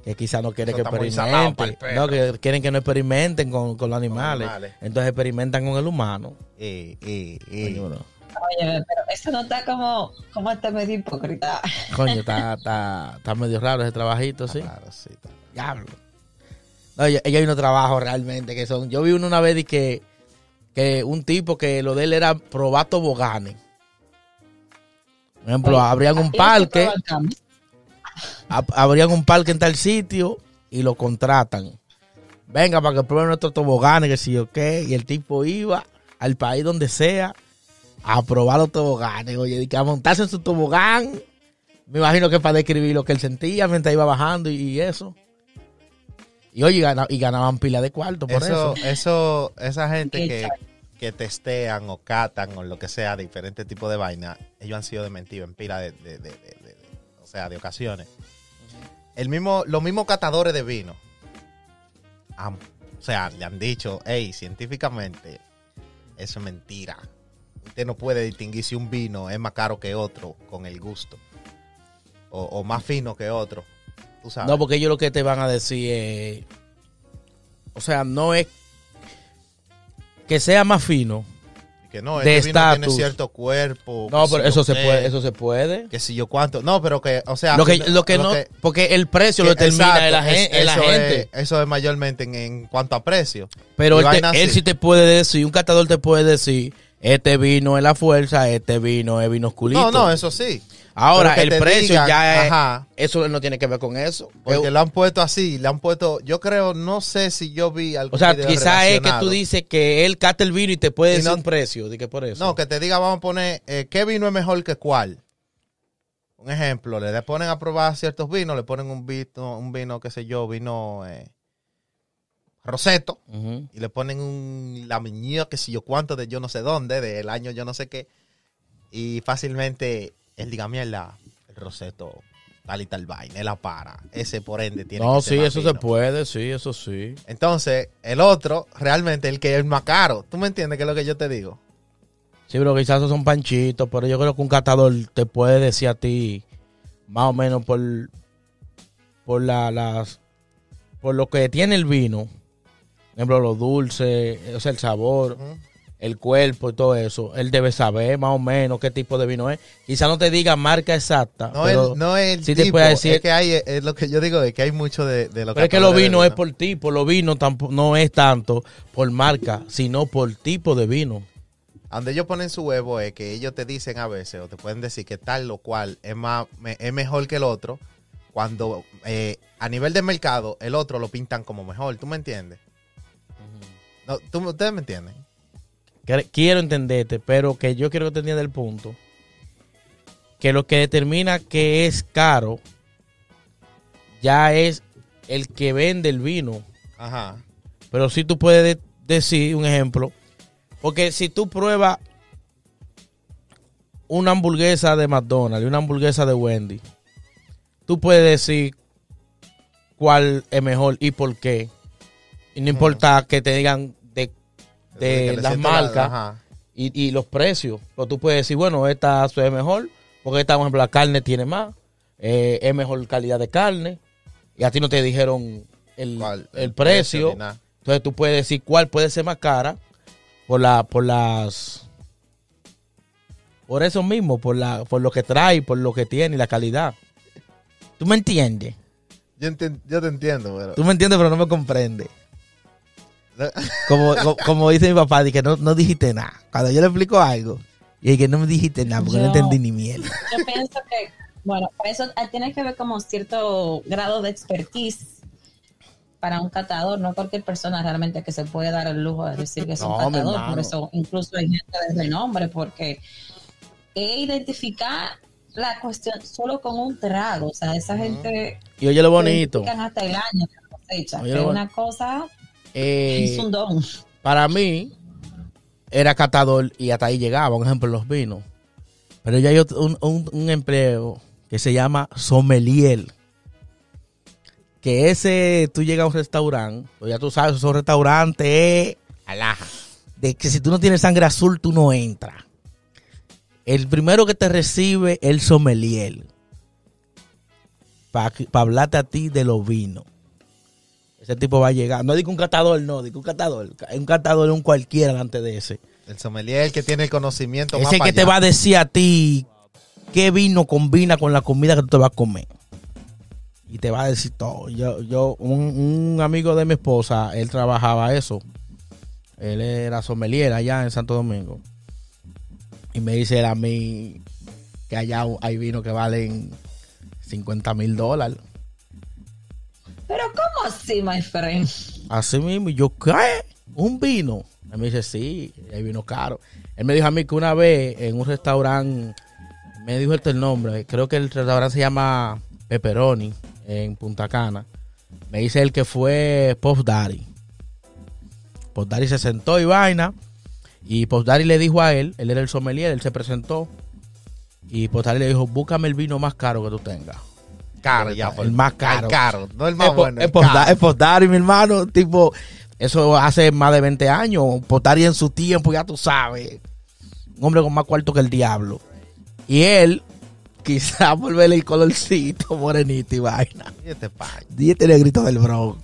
que quizás no quiere Eso que experimenten, no, que quieren que no experimenten con, con los animales. animales. Entonces experimentan con el humano. Y, y, y- bro. Oye, pero eso no está como, como está medio hipócrita. Coño, está, está, está medio raro ese trabajito, sí. Claro, sí, está. Diablo. No, yo- ellos hay unos trabajos realmente que son. Yo vi uno una vez de que, que un tipo que lo de él era probar toboganes. Por ejemplo, Oye, abrían un y parque, ab- abrían un parque en tal sitio y lo contratan. Venga, para que prueben nuestros toboganes, que si yo qué. Y el tipo iba al país donde sea a probar los toboganes. Oye, y que a montarse en su tobogán. Me imagino que para describir lo que él sentía mientras iba bajando y, y eso. Y oye, y, gana- y ganaban pila de cuarto por Eso, eso. eso, esa gente que, que testean o catan o lo que sea, diferentes tipos de vaina, ellos han sido dementidos en pila de, de- de- de- de- de- o sea, de ocasiones. El mismo, los mismos catadores de vino, han- o sea, le han dicho, hey, científicamente, eso es mentira. Usted no puede distinguir si un vino es más caro que otro con el gusto. O, o más fino que otro. Tú sabes. No, porque ellos lo que te van a decir es. O sea, no es que sea más fino. que no, de este vino tiene cierto cuerpo. No, pero eso se puede, eso se puede. Que si yo cuánto. No, pero que, o sea. Lo que, lo que no, porque el precio lo determina es- el eso. Es, eso es mayormente en, en cuanto a precio. Pero y él, te- él sí te puede decir, un catador te puede decir, este vino es la fuerza, este vino es vino oscurito. No, no, eso sí. Ahora, el precio digan, ya es, Ajá. eso no tiene que ver con eso. Porque lo han puesto así, le han puesto, yo creo, no sé si yo vi algo. o sea, quizás es que tú dices que él cata el vino y te puede Y decir no- un precio, de que por eso. No, que te diga, vamos a poner, eh, ¿qué vino es mejor que cuál? Un ejemplo, le ponen a probar ciertos vinos, le ponen un vino, un vino, qué sé yo, vino eh, Roseto, y le ponen un lamiño, que sé yo cuánto, de yo no sé dónde, del año yo no sé qué, y fácilmente él diga, mierda, el Roseto, tal y tal vaina, él la para. Ese, por ende, tiene No, que sí, eso se puede, sí, eso sí. Entonces, el otro, realmente, el que es más caro. ¿Tú me entiendes qué es lo que yo te digo? Sí, pero quizás son panchitos, pero yo creo que un catador te puede decir a ti, más o menos por, por la, las, por lo que tiene el vino, por ejemplo, lo dulce, o sea, el sabor, el cuerpo y todo eso, él debe saber más o menos qué tipo de vino es. Quizás no te diga marca exacta, No, pero, no es el sí te puede decir- es que hay, es lo que yo digo, es que hay mucho de, de lo pero es que los vinos es por tipo, los vinos tampoco, no es tanto por marca, sino por tipo de vino. Donde ellos ponen su huevo es que ellos te dicen a veces, o te pueden decir que tal o cual es, más, me- es mejor que el otro, cuando eh, a nivel de mercado el otro lo pintan como mejor. ¿Tú me entiendes? No, ¿tú, ¿Ustedes me entienden? Qu- Quiero entenderte, pero que yo quiero que te entiendas el punto. Que lo que determina que es caro ya es el que vende el vino. Ajá. Pero si tú puedes de- decir un ejemplo. Porque si tú pruebas una hamburguesa de McDonald's y una hamburguesa de Wendy, tú puedes decir cuál es mejor y por qué. Y no importa que te digan de, las la- marcas y, y los precios. Pero tú puedes decir, bueno, esta ve mejor, porque esta, por ejemplo, la carne tiene más, eh, es mejor calidad de carne, y a ti no te dijeron el, ¿Cuál? el precio. Entonces tú puedes decir cuál puede ser más cara por la, por las por eso mismo, por la, por lo que trae, por lo que tiene y la calidad. ¿Tú me entiendes? Yo, enti- yo te entiendo, pero. Tú me entiendes, pero no me comprendes. Como, co- como dice mi papá, di que no, no dijiste nada. Cuando yo le explico algo, y que no me dijiste nada porque no Yo- entendí ni mierda. Yo pienso que, bueno, para eso eh, tiene que ver como cierto grado de expertise para un catador, no cualquier persona realmente que se puede dar el lujo de decir que es un No, mi catador, por eso incluso hay gente de renombre, porque es identificar la cuestión solo con un trago, o sea, esa gente Y oye lo bonito. hasta el año de cosecha, Oye, que es lo una cosa, eh, es un don. para mí era catador y hasta ahí llegaba, por ejemplo, los vinos. Pero ya hay otro- un, un- un empleo que se llama sommelier. Que ese, tú llegas a un restaurante, pues ya tú sabes, esos restaurantes, eh, alá, de que si tú no tienes sangre azul, tú no entras. El primero que te recibe es el sommelier. Para hablarte a ti de los vinos. Ese tipo va a llegar. No digo un catador, no, digo un catador. Un catador es un cualquiera delante de ese. El sommelier el que tiene el conocimiento más Ese que te va a decir a ti qué vino combina con la comida que tú te vas a comer. Y te va a decir todo. Yo, yo, un, un amigo de mi esposa, él trabajaba eso. Él era sommelier allá en Santo Domingo. Y me dice él a mí que allá hay vinos que valen 50 mil dólares. Pero ¿cómo así, my friend? Así mismo, yo, ¿qué? ¿Un vino? Él me dice, sí, hay vino caro. Él me dijo a mí que una vez en un restaurante, me dijo este el nombre, creo que el restaurante se llama Pepperoni, en Punta Cana. Me dice él que fue Puff Daddy. Puff Daddy se sentó y vaina, y Puff Daddy le dijo a él, él era el sommelier, él se presentó, y Puff Daddy le dijo, búscame el vino más caro que tú tengas. Caro ya. por- El más caro. El caro, no el más Es bueno. Es el mi hermano. Tipo, eso hace más de 20 años. Postdari en su tiempo, ya tú sabes. Un hombre con más cuarto que el diablo. Y él, quizá por verle el colorcito, morenito y vaina. Y este payo. Y este negrito del Bronx.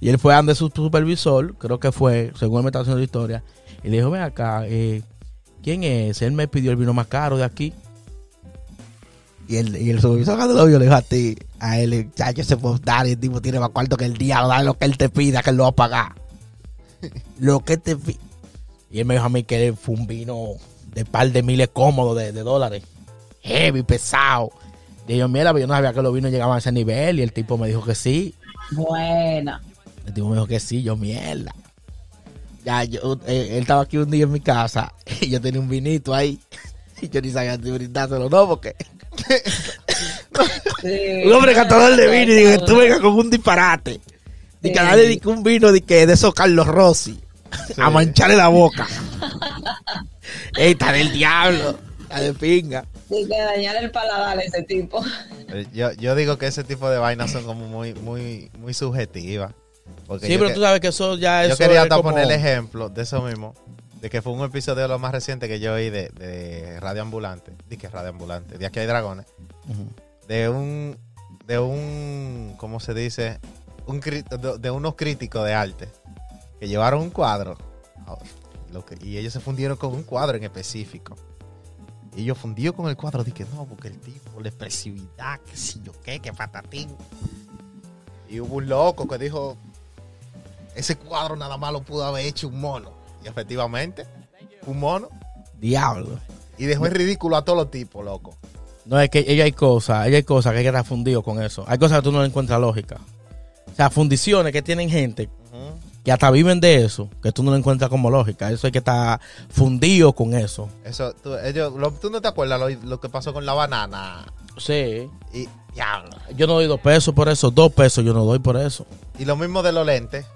Y él fue ante su supervisor, creo que fue, según me está haciendo la historia. Y le dijo, ven acá, eh, ¿quién es? Él me pidió el vino más caro de aquí. Y el, y el supervisor cuando lo vio le dijo a ti, a él, chacho, ese dar el tipo tiene más cuarto que el diablo, dale lo que él te pida, que él lo va a pagar. lo que te pida. Y él me dijo a mí que fue un vino de par de miles cómodos de, de dólares. Heavy, pesado. Y yo, mira, pero yo no sabía que los vinos llegaban a ese nivel. Y el tipo me dijo que sí. Bueno, El tipo me dijo que sí, yo mierda. Ya, yo, eh, él estaba aquí un día en mi casa y yo tenía un vinito ahí. Y yo ni sabía si brindárselo no, porque sí. un hombre catador de vino y que tú vengas con un disparate. Y que Sí. nadie dice un vino de que de esos Carlos Rossi a mancharle la boca. Ey, está del diablo, está de pinga. Sí, que dañar el paladar a ese tipo. Eh, Yo, yo digo que ese tipo de vainas son como muy, muy, muy subjetivas. Porque Sí, yo pero que- tú sabes que eso ya Yo quería hasta como- poner el ejemplo de eso mismo. De que fue un episodio de lo más reciente que yo oí de, de Radio Ambulante. Di que Radio Ambulante. De aquí hay dragones. De un. De un. ¿Cómo se dice? Un, de, de unos críticos de arte. Que llevaron un cuadro. Ahora, lo que- y ellos se fundieron con un cuadro en específico. Y ellos fundió con el cuadro. Dije, no, porque el tipo, la expresividad, que si yo qué, que patatín. Y hubo un loco que dijo, ese cuadro nada más lo pudo haber hecho un mono. Y efectivamente, un mono. Diablo. Y dejó en ridículo a todos los tipos, loco. No, es que ella hay cosas, ella hay cosas que hay que estar fundido con eso. Hay cosas que tú no encuentras lógica. O sea, fundiciones que tienen gente que hasta viven de eso, que tú no lo encuentras como lógica. Eso hay que estar fundido con eso. Eso, tú, ellos, lo- ¿tú no te acuerdas lo, lo que pasó con la banana? Sí. Y, diablo. Yo no doy dos pesos por eso, dos pesos yo no doy por eso. y lo mismo de los lentes.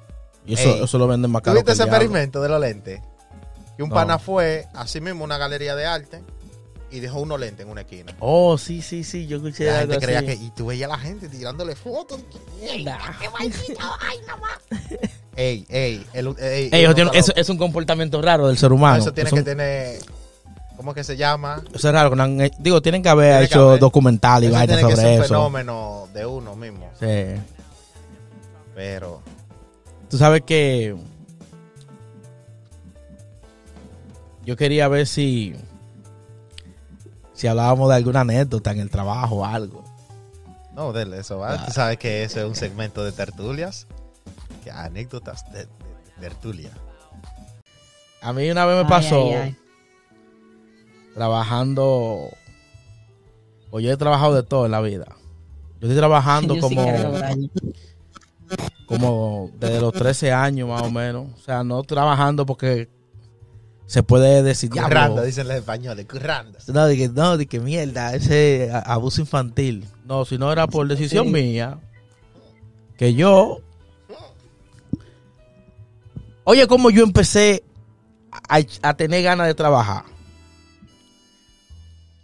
Y eso, Ey. eso lo venden más caro. ¿Tuviste que ese experimento de los lentes? Y un No. pana fue, así mismo, a una galería de arte y dejó unos lentes en una esquina. Oh, sí, sí, sí, yo escuché La algo gente creía así. que. Y tú veías a la gente tirándole fotos. Mierda. Ey, ey, el, ey, Ey, eso, tiene- eso es un comportamiento raro del ser humano. Eso tiene Eso- que tener. ¿Cómo que se llama? eso es raro. que no han- digo, tienen que haber Tiene que hecho haber. documental y Eso vainas tiene que ser sobre un eso. fenómeno de uno mismo. Sí. Pero. Tú sabes que yo quería ver si si hablábamos de alguna anécdota en el trabajo o algo. No, dele, eso va. Ah. Tú sabes que eso es un segmento de tertulias. Que anécdotas de, de- de tertulia. A mí una vez me pasó ay, ay. trabajando pues yo he trabajado de todo en la vida. Yo estoy trabajando Yo como. Como desde los 13 años más o menos. O sea, no trabajando porque se puede decir Curranda, diablo. dicen los españoles. Curranda. No, de que, no, de que mierda, ese abuso infantil. No, si no era por decisión Sí. mía, que yo... Oye, como yo empecé a, a tener ganas de trabajar.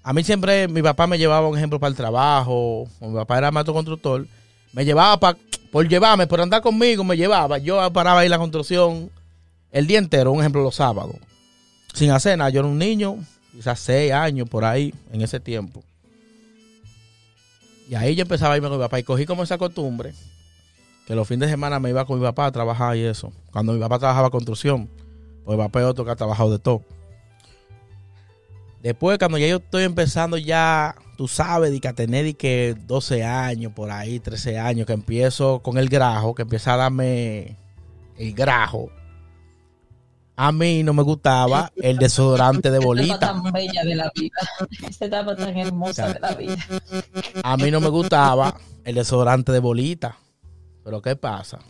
A mí siempre mi papá me llevaba, un ejemplo, para el trabajo. Mi papá era maestro constructor. Me llevaba pa- por llevarme, por andar conmigo, me llevaba. Yo paraba ahí la construcción el día entero, un ejemplo, los sábados. Sin hacer nada. Yo era un niño, quizás seis años por ahí, en ese tiempo. Y ahí yo empezaba a irme con mi papá y cogí como esa costumbre que los fines de semana me iba con mi papá a trabajar y eso. Cuando mi papá trabajaba construcción, pues mi papá es otro que ha trabajado de todo. Después, cuando ya yo estoy empezando ya, tú sabes, de que a tener de que 12 años, por ahí, 13 años, que empiezo con el grajo, que empieza a darme el grajo. A mí no me gustaba el desodorante de Esta etapa bolita. tan bella de la vida. Esta etapa tan hermosa de la vida. A mí no me gustaba el desodorante de bolita. Pero ¿qué pasa?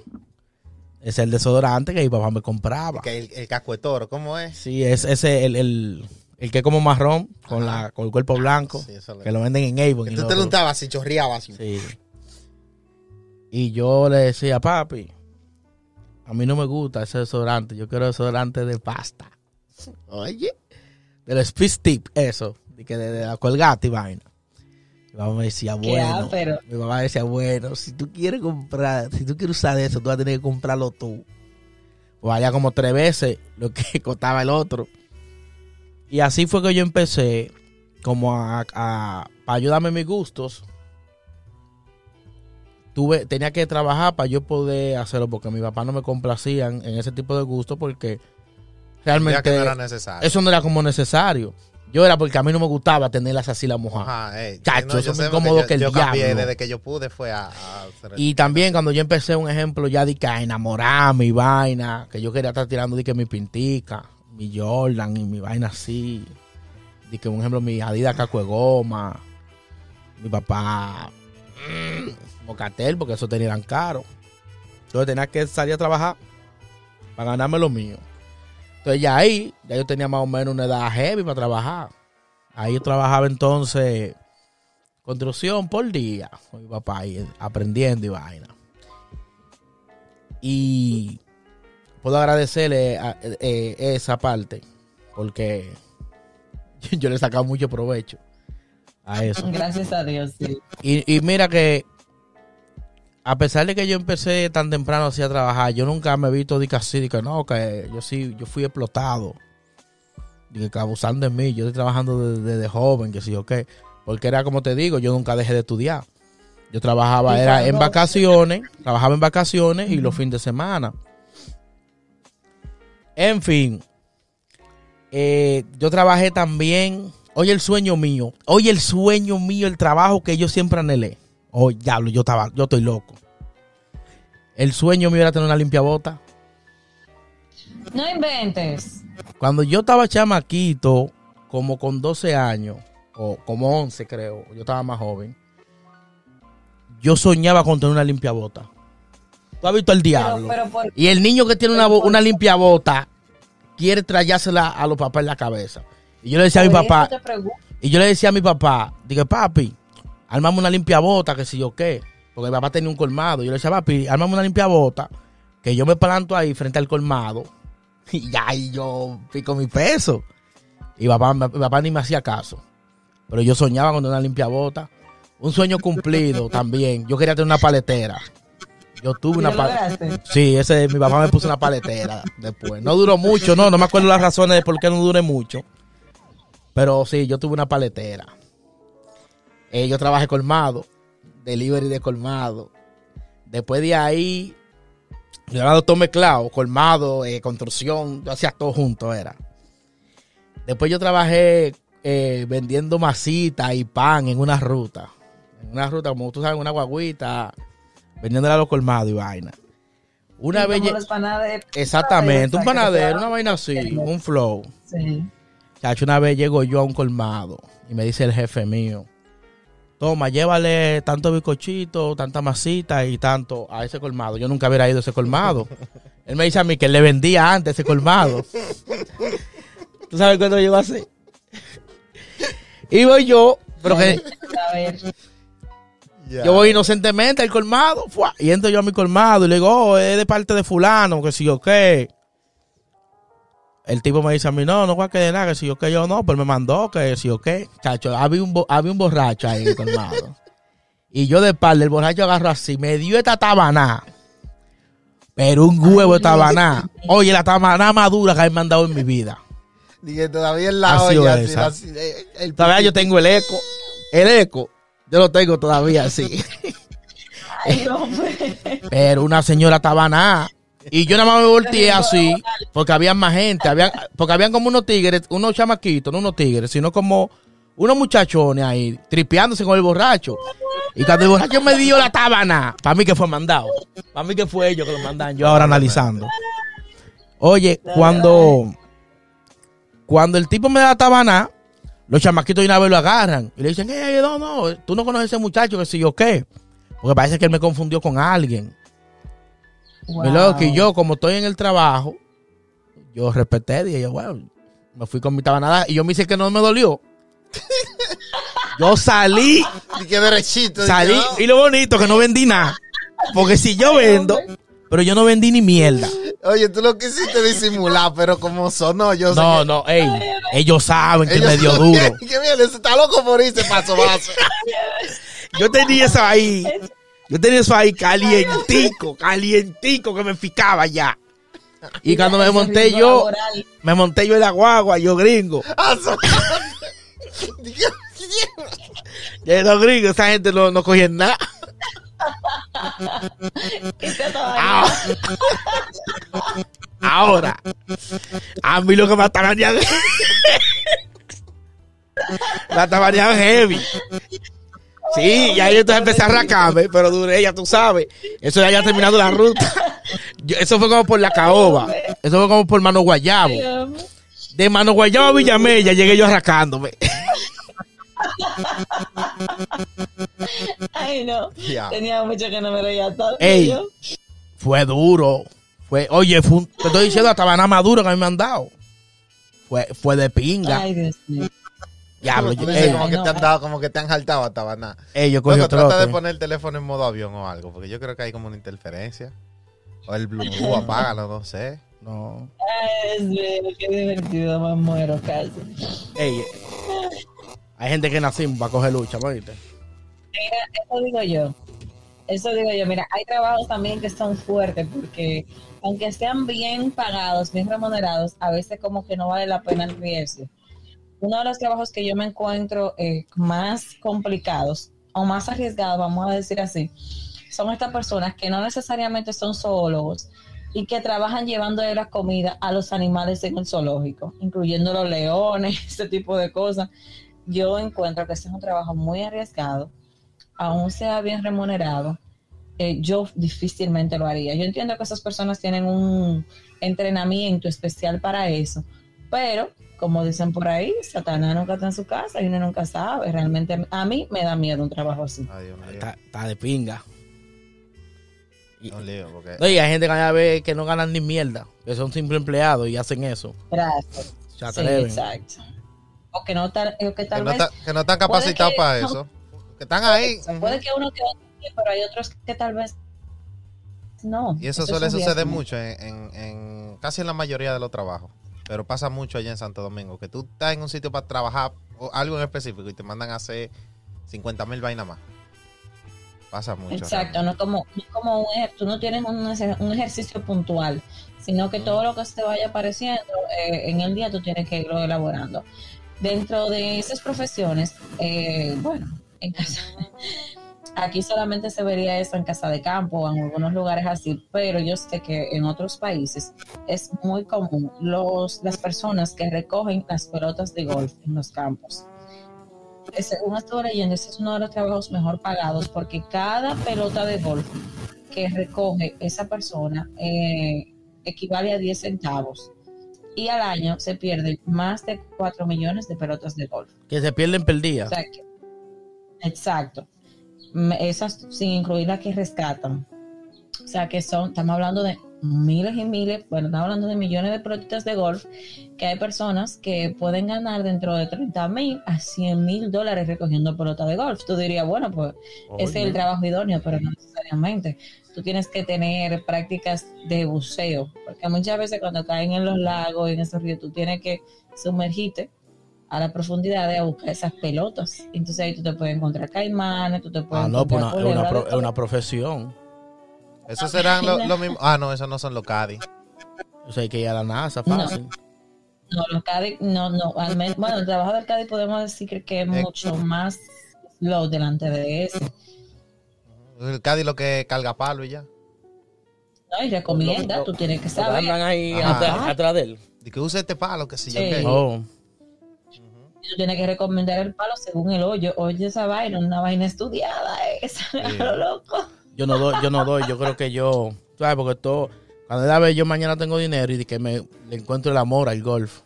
Es el desodorante que mi papá me compraba. Que el, el casco de toro, ¿cómo es? Sí, es ese el, el, el que es como marrón con la con el cuerpo blanco. Sí, Que lo venden en Avon. Y tú te lo untabas y chorreabas. Sí. Y yo le decía, papi, a mí no me gusta ese desodorante. Yo quiero desodorante de pasta. Oye. Del Speed Tip, eso. De, que de, de la colgate y vaina. Mi mamá me decía, bueno. Mi mamá decía, bueno, si tú quieres comprar, si tú quieres usar eso, tú vas a tener que comprarlo tú. O vaya como tres veces lo que costaba el otro. Y así fue que yo empecé como a, a- para ayudarme en mis gustos. Tuve, tenía que trabajar para yo poder hacerlo porque mi papá no me complacían en ese tipo de gustos porque realmente que no era necesario. eso no era como necesario. Yo era porque a mí no me gustaba tenerlas así la mujer. Ajá, ey. Chacho, eso porque incómodo yo- que el yo cambié diablo. desde que yo pude fue a, a hacer el- Y también cuando yo empecé, un ejemplo, ya de que a enamorarme y vaina, que yo quería estar tirando de que mi pintica, mi Jordan y mi vaina así. De que, un ejemplo, mi Adidas caco de goma, mi papá, mm, Mocatel, porque eso tenían caro. Entonces tenía que salir a trabajar para ganarme lo mío. Entonces ya ahí, ya yo tenía más o menos una edad heavy para trabajar. Ahí yo trabajaba entonces construcción por día con mi papá ahí aprendiendo y vaina. Y puedo agradecerle a- eh, esa parte porque yo le he sacado mucho provecho a eso. Gracias a Dios, sí. Y, y mira que a pesar de que yo empecé tan temprano así a trabajar, yo nunca me he visto de así, de que no, que yo sí, yo fui explotado. De que abusan de mí, yo estoy trabajando desde, desde joven, que sí, ok. Porque era como te digo, yo nunca dejé de estudiar. Yo trabajaba, era en vacaciones, trabajaba en vacaciones y los fines de semana. En fin, eh, yo trabajé también. Oye, el sueño mío. Oye, el sueño mío, el trabajo que yo siempre anhelé. Oh, diablo, yo estaba, yo estoy loco. El sueño mío era tener una limpiabota. No inventes. Cuando yo estaba chamaquito, como con 12 años, o como 11 creo, yo estaba más joven, yo soñaba con tener una limpiabota. ¿Tú has visto el Pero, diablo? pero por Y el niño que tiene una, por- una limpiabota quiere trayársela a los papás en la cabeza. Y yo le decía a mi papá, y yo le decía a mi papá, dije, papi, armame una limpiabota, que si yo qué. Porque mi papá tenía un colmado. Yo le decía, papi, armame una limpiabota, que yo me planto ahí frente al colmado. Y ya ahí yo pico mi peso. Y papá, mi papá ni me hacía caso. Pero yo soñaba con una limpia bota. Un sueño cumplido también. Yo quería tener una paletera. Yo tuve ¿Y una paletera. Sí, ese, mi papá me puso una paletera después. No duró mucho, no, no me acuerdo las razones de por qué no duré mucho. Pero sí, yo tuve una paletera. Eh, yo trabajé colmado, delivery de colmado. Después de ahí, yo era doctor mezclado, colmado, eh, construcción, yo hacía todo junto, era. Después yo trabajé eh, vendiendo masita y pan en una ruta. En una ruta, como tú sabes, una guaguita, vendiéndole a los colmados y vaina. Una panaderos. Exactamente, un panadero, una vaina así, un flow. Sí. Chacho, una vez llego yo a un colmado y me dice el jefe mío, toma, llévale tanto bizcochito, tanta masita y tanto a ese colmado. Yo nunca hubiera ido a ese colmado. Él me dice a mí que él le vendía antes ese colmado. ¿Tú sabes cuándo llegó así? Y voy yo, pero que Yo voy inocentemente al colmado, ¡fua! y entro yo a mi colmado y le digo, oh, es de parte de fulano, que si yo qué. El tipo me dice a mí, no, no voy a quedar nada, que si yo qué, yo no, pero me mandó, que si yo qué. Chacho, había un, bo- había un borracho ahí en el colmado. y yo de espalda, el borracho agarró así, me dio esta tabaná. Pero un huevo de tabaná. Oye, la tabaná más dura que me han dado en mi vida. Dije, todavía en la sido olla. así, así, el Todavía yo tengo el eco. El eco. Yo lo tengo todavía así. ay, hombre. Pero una señora tabaná. Y yo nada más me volteé así, porque había más gente, había, porque habían como unos tigres, unos chamaquitos, no unos tigres, sino como unos muchachones ahí, tripeándose con el borracho. Y cuando el borracho me dio la tabana, para mí que fue mandado. Para mí que fue ellos que lo mandan, yo ahora analizando. Oye, cuando, cuando el tipo me da la tabana, los chamaquitos de una vez lo agarran y le dicen, hey, no, no, tú no conoces a ese muchacho, que si yo qué. Porque parece que él me confundió con alguien. Wow. Lo que yo, como estoy en el trabajo, yo respeté, dije yo, bueno, me fui con mi tabanada y yo me hice que no me dolió. Yo salí, Dije derechito. salí, dije, y lo bonito que no vendí nada. Porque si yo vendo, pero yo no vendí ni mierda. Oye, tú lo quisiste disimular, pero como sonó, yo sé No, que- no, ey, ellos saben que ellos me dio duro. Que, que ese está loco por irse paso paso. Yo tenía eso ahí, yo tenía eso ahí calientico, calientico que me picaba ya. Y cuando me monté yo, laboral. me monté yo en la guagua, yo gringo. Dije, Ya los gringos, esa gente no, no cogían nada. Ahora, a mí lo que me atabanean me atabanean heavy. Sí, y ahí entonces empecé a arrancarme, pero duré, ya tú sabes. Eso ya había terminado la ruta. Yo- eso fue como por la caoba. Eso fue como por Mano Guayabo. De Mano Guayabo a Villamella llegué yo arrancándome. Ay, no. Ya. Tenía mucho que no me reía tanto. Ey. yo. Fue duro. Fue, oye, fue un- te estoy diciendo hasta banana maduro que a mí me han dado. Fue, fue de pinga. Ay, Dios mío. Diablo, yo, ey, como Ay, que no. te han dado, como que te han jaltado hasta banana. ey, yo cogí Bueno, otro. trata de poner el teléfono en modo avión o algo, porque yo creo que hay como una interferencia. O el Bluetooth, apágalo, no sé. No. Ay, Dios qué divertido, me muero casi. Ey, eh, hay gente que nacimos para coger lucha, ¿viste? Mira, eso digo yo. Eso digo yo. Mira, hay trabajos también que son fuertes porque aunque sean bien pagados, bien remunerados, a veces como que no vale la pena el riesgo. Uno de los trabajos que yo me encuentro eh, más complicados o más arriesgados, vamos a decir así, son estas personas que no necesariamente son zoólogos y que trabajan llevando la comida a los animales en el zoológico, incluyendo los leones, ese tipo de cosas. Yo encuentro que ese es un trabajo muy arriesgado, aún sea bien remunerado. eh, yo difícilmente lo haría. Yo entiendo que esas personas tienen un entrenamiento especial para eso, pero como dicen por ahí, Satanás nunca está en su casa y uno nunca sabe. Realmente a mí me da miedo un trabajo así. Ay, Dios mío. Está, está de pinga. Y, lío, porque no, y hay gente que a ver que no ganan ni mierda, que son simples empleados y hacen eso. Gracias. Se Sí, exacto. O que no, tal, o que que tal no, vez está- que no están capacitados para no. eso. Que están ahí. Eso, Puede que uno que otro pero hay otros que tal vez no. Y eso es suele suceder mucho en, en- en casi en la mayoría de los trabajos. Pero pasa mucho allá en Santo Domingo. Que tú estás en un sitio para trabajar o algo en específico y te mandan a hacer 50 mil vainas más. Pasa mucho. Exacto, no como, no como un, tú no tienes un, un ejercicio puntual, sino que todo lo que se te vaya apareciendo eh, en el día tú tienes que irlo elaborando. Dentro de esas profesiones, eh, bueno, en casa, aquí solamente se vería eso en casa de campo o en algunos lugares así, pero yo sé que en otros países es muy común los, las personas que recogen las pelotas de golf en los campos. Eh, Según estuve leyendo, ese es uno de los trabajos mejor pagados porque cada pelota de golf que recoge esa persona eh, equivale a 10 centavos. Y al año se pierden más de 4 millones de pelotas de golf. Que se pierden perdidas. O sea que- exacto. Mm, Esas sin incluir las que rescatan. O sea que son, estamos hablando de miles y miles, bueno, estamos hablando de millones de pelotitas de golf, que hay personas que pueden ganar dentro de 30 mil a 100 mil dólares recogiendo pelota de golf. Tú dirías, bueno, pues ese es el trabajo idóneo, pero no necesariamente. Tú tienes que tener prácticas de buceo, porque muchas veces cuando caen en los lagos y en esos ríos, tú tienes que sumergirte a la profundidad de a buscar esas pelotas. Entonces ahí tú te puedes encontrar caimanes, tú te puedes Ah, no, pues encontrar una- es, una, de es profesión. Esos serán los lo mismos. Ah, no, esos no son los Cádiz. O sea, hay que ir a la NASA No. fácil. No, los Cádiz, no, no, al menos, bueno, el trabajo del Cádiz podemos decir que, es mucho más low delante de ese. El Cádiz lo que carga palo y ya. ¿no? Y recomienda, Lo- tú tienes que saber. Andan ahí atrás, atrás de él. Y que use este palo, que si yo qué. Oh. Tú tienes que recomendar el palo según el hoyo. Oye, esa vaina, una vaina estudiada, esa, a lo loco. Yo no doy, yo no doy, yo creo que yo, ¿sabes? Porque todo, cuando la vez yo mañana tengo dinero y de que me le encuentro el amor al golf.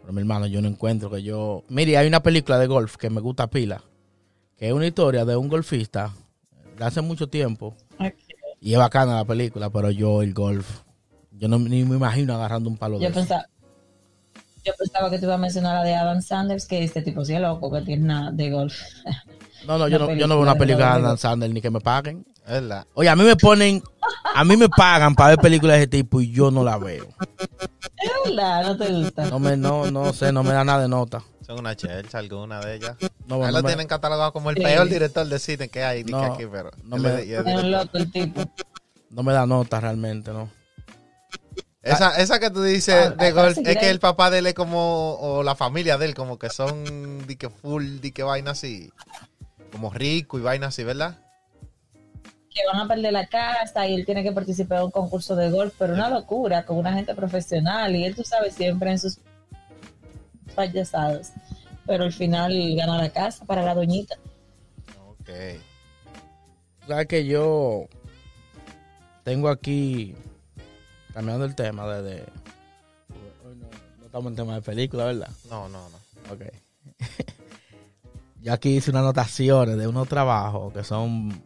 Pero mi hermano, yo no encuentro que yo. Mire, hay una película de golf que me gusta pila, que es una historia de un golfista de hace mucho tiempo. Y es bacana la película, pero yo el golf, yo no ni me imagino agarrando un palo de Yo eso. Yo pensaba que te iba a mencionar la de Adam Sanders, que este tipo sí es loco, que tiene nada de golf. No, no, yo no, yo no veo una película de. Dan Sandler ni que me paguen. Es verdad. Oye, a mí me ponen, a mí me pagan para ver películas de ese tipo y yo no la veo. Es verdad, no te gusta. No me, no, no sé, no me da nada de nota. Son una chelcha, alguna de ellas. No, Ahí no lo me- tienen catalogado como el Sí. peor director de cine que hay No, aquí, pero. no me- es- y es Es un director. loco el tipo. no me da nota realmente, ¿no? Esa, esa que tú dices Ah, de ah, es que el papá de él es como, o la familia de él, como que son, di que full, di que vaina así, como rico y vaina así, ¿verdad? Que van a perder la casa y él tiene que participar en un concurso de golf, pero una locura, con una gente profesional. Y él, tú sabes, siempre en sus payasadas. Pero al final gana la casa para la doñita. Ok. Sabes que yo tengo aquí, cambiando el tema de... de- hoy no, no estamos en tema de película, ¿verdad? No, no, no. Ok. Yo aquí hice unas anotaciones de unos trabajos que son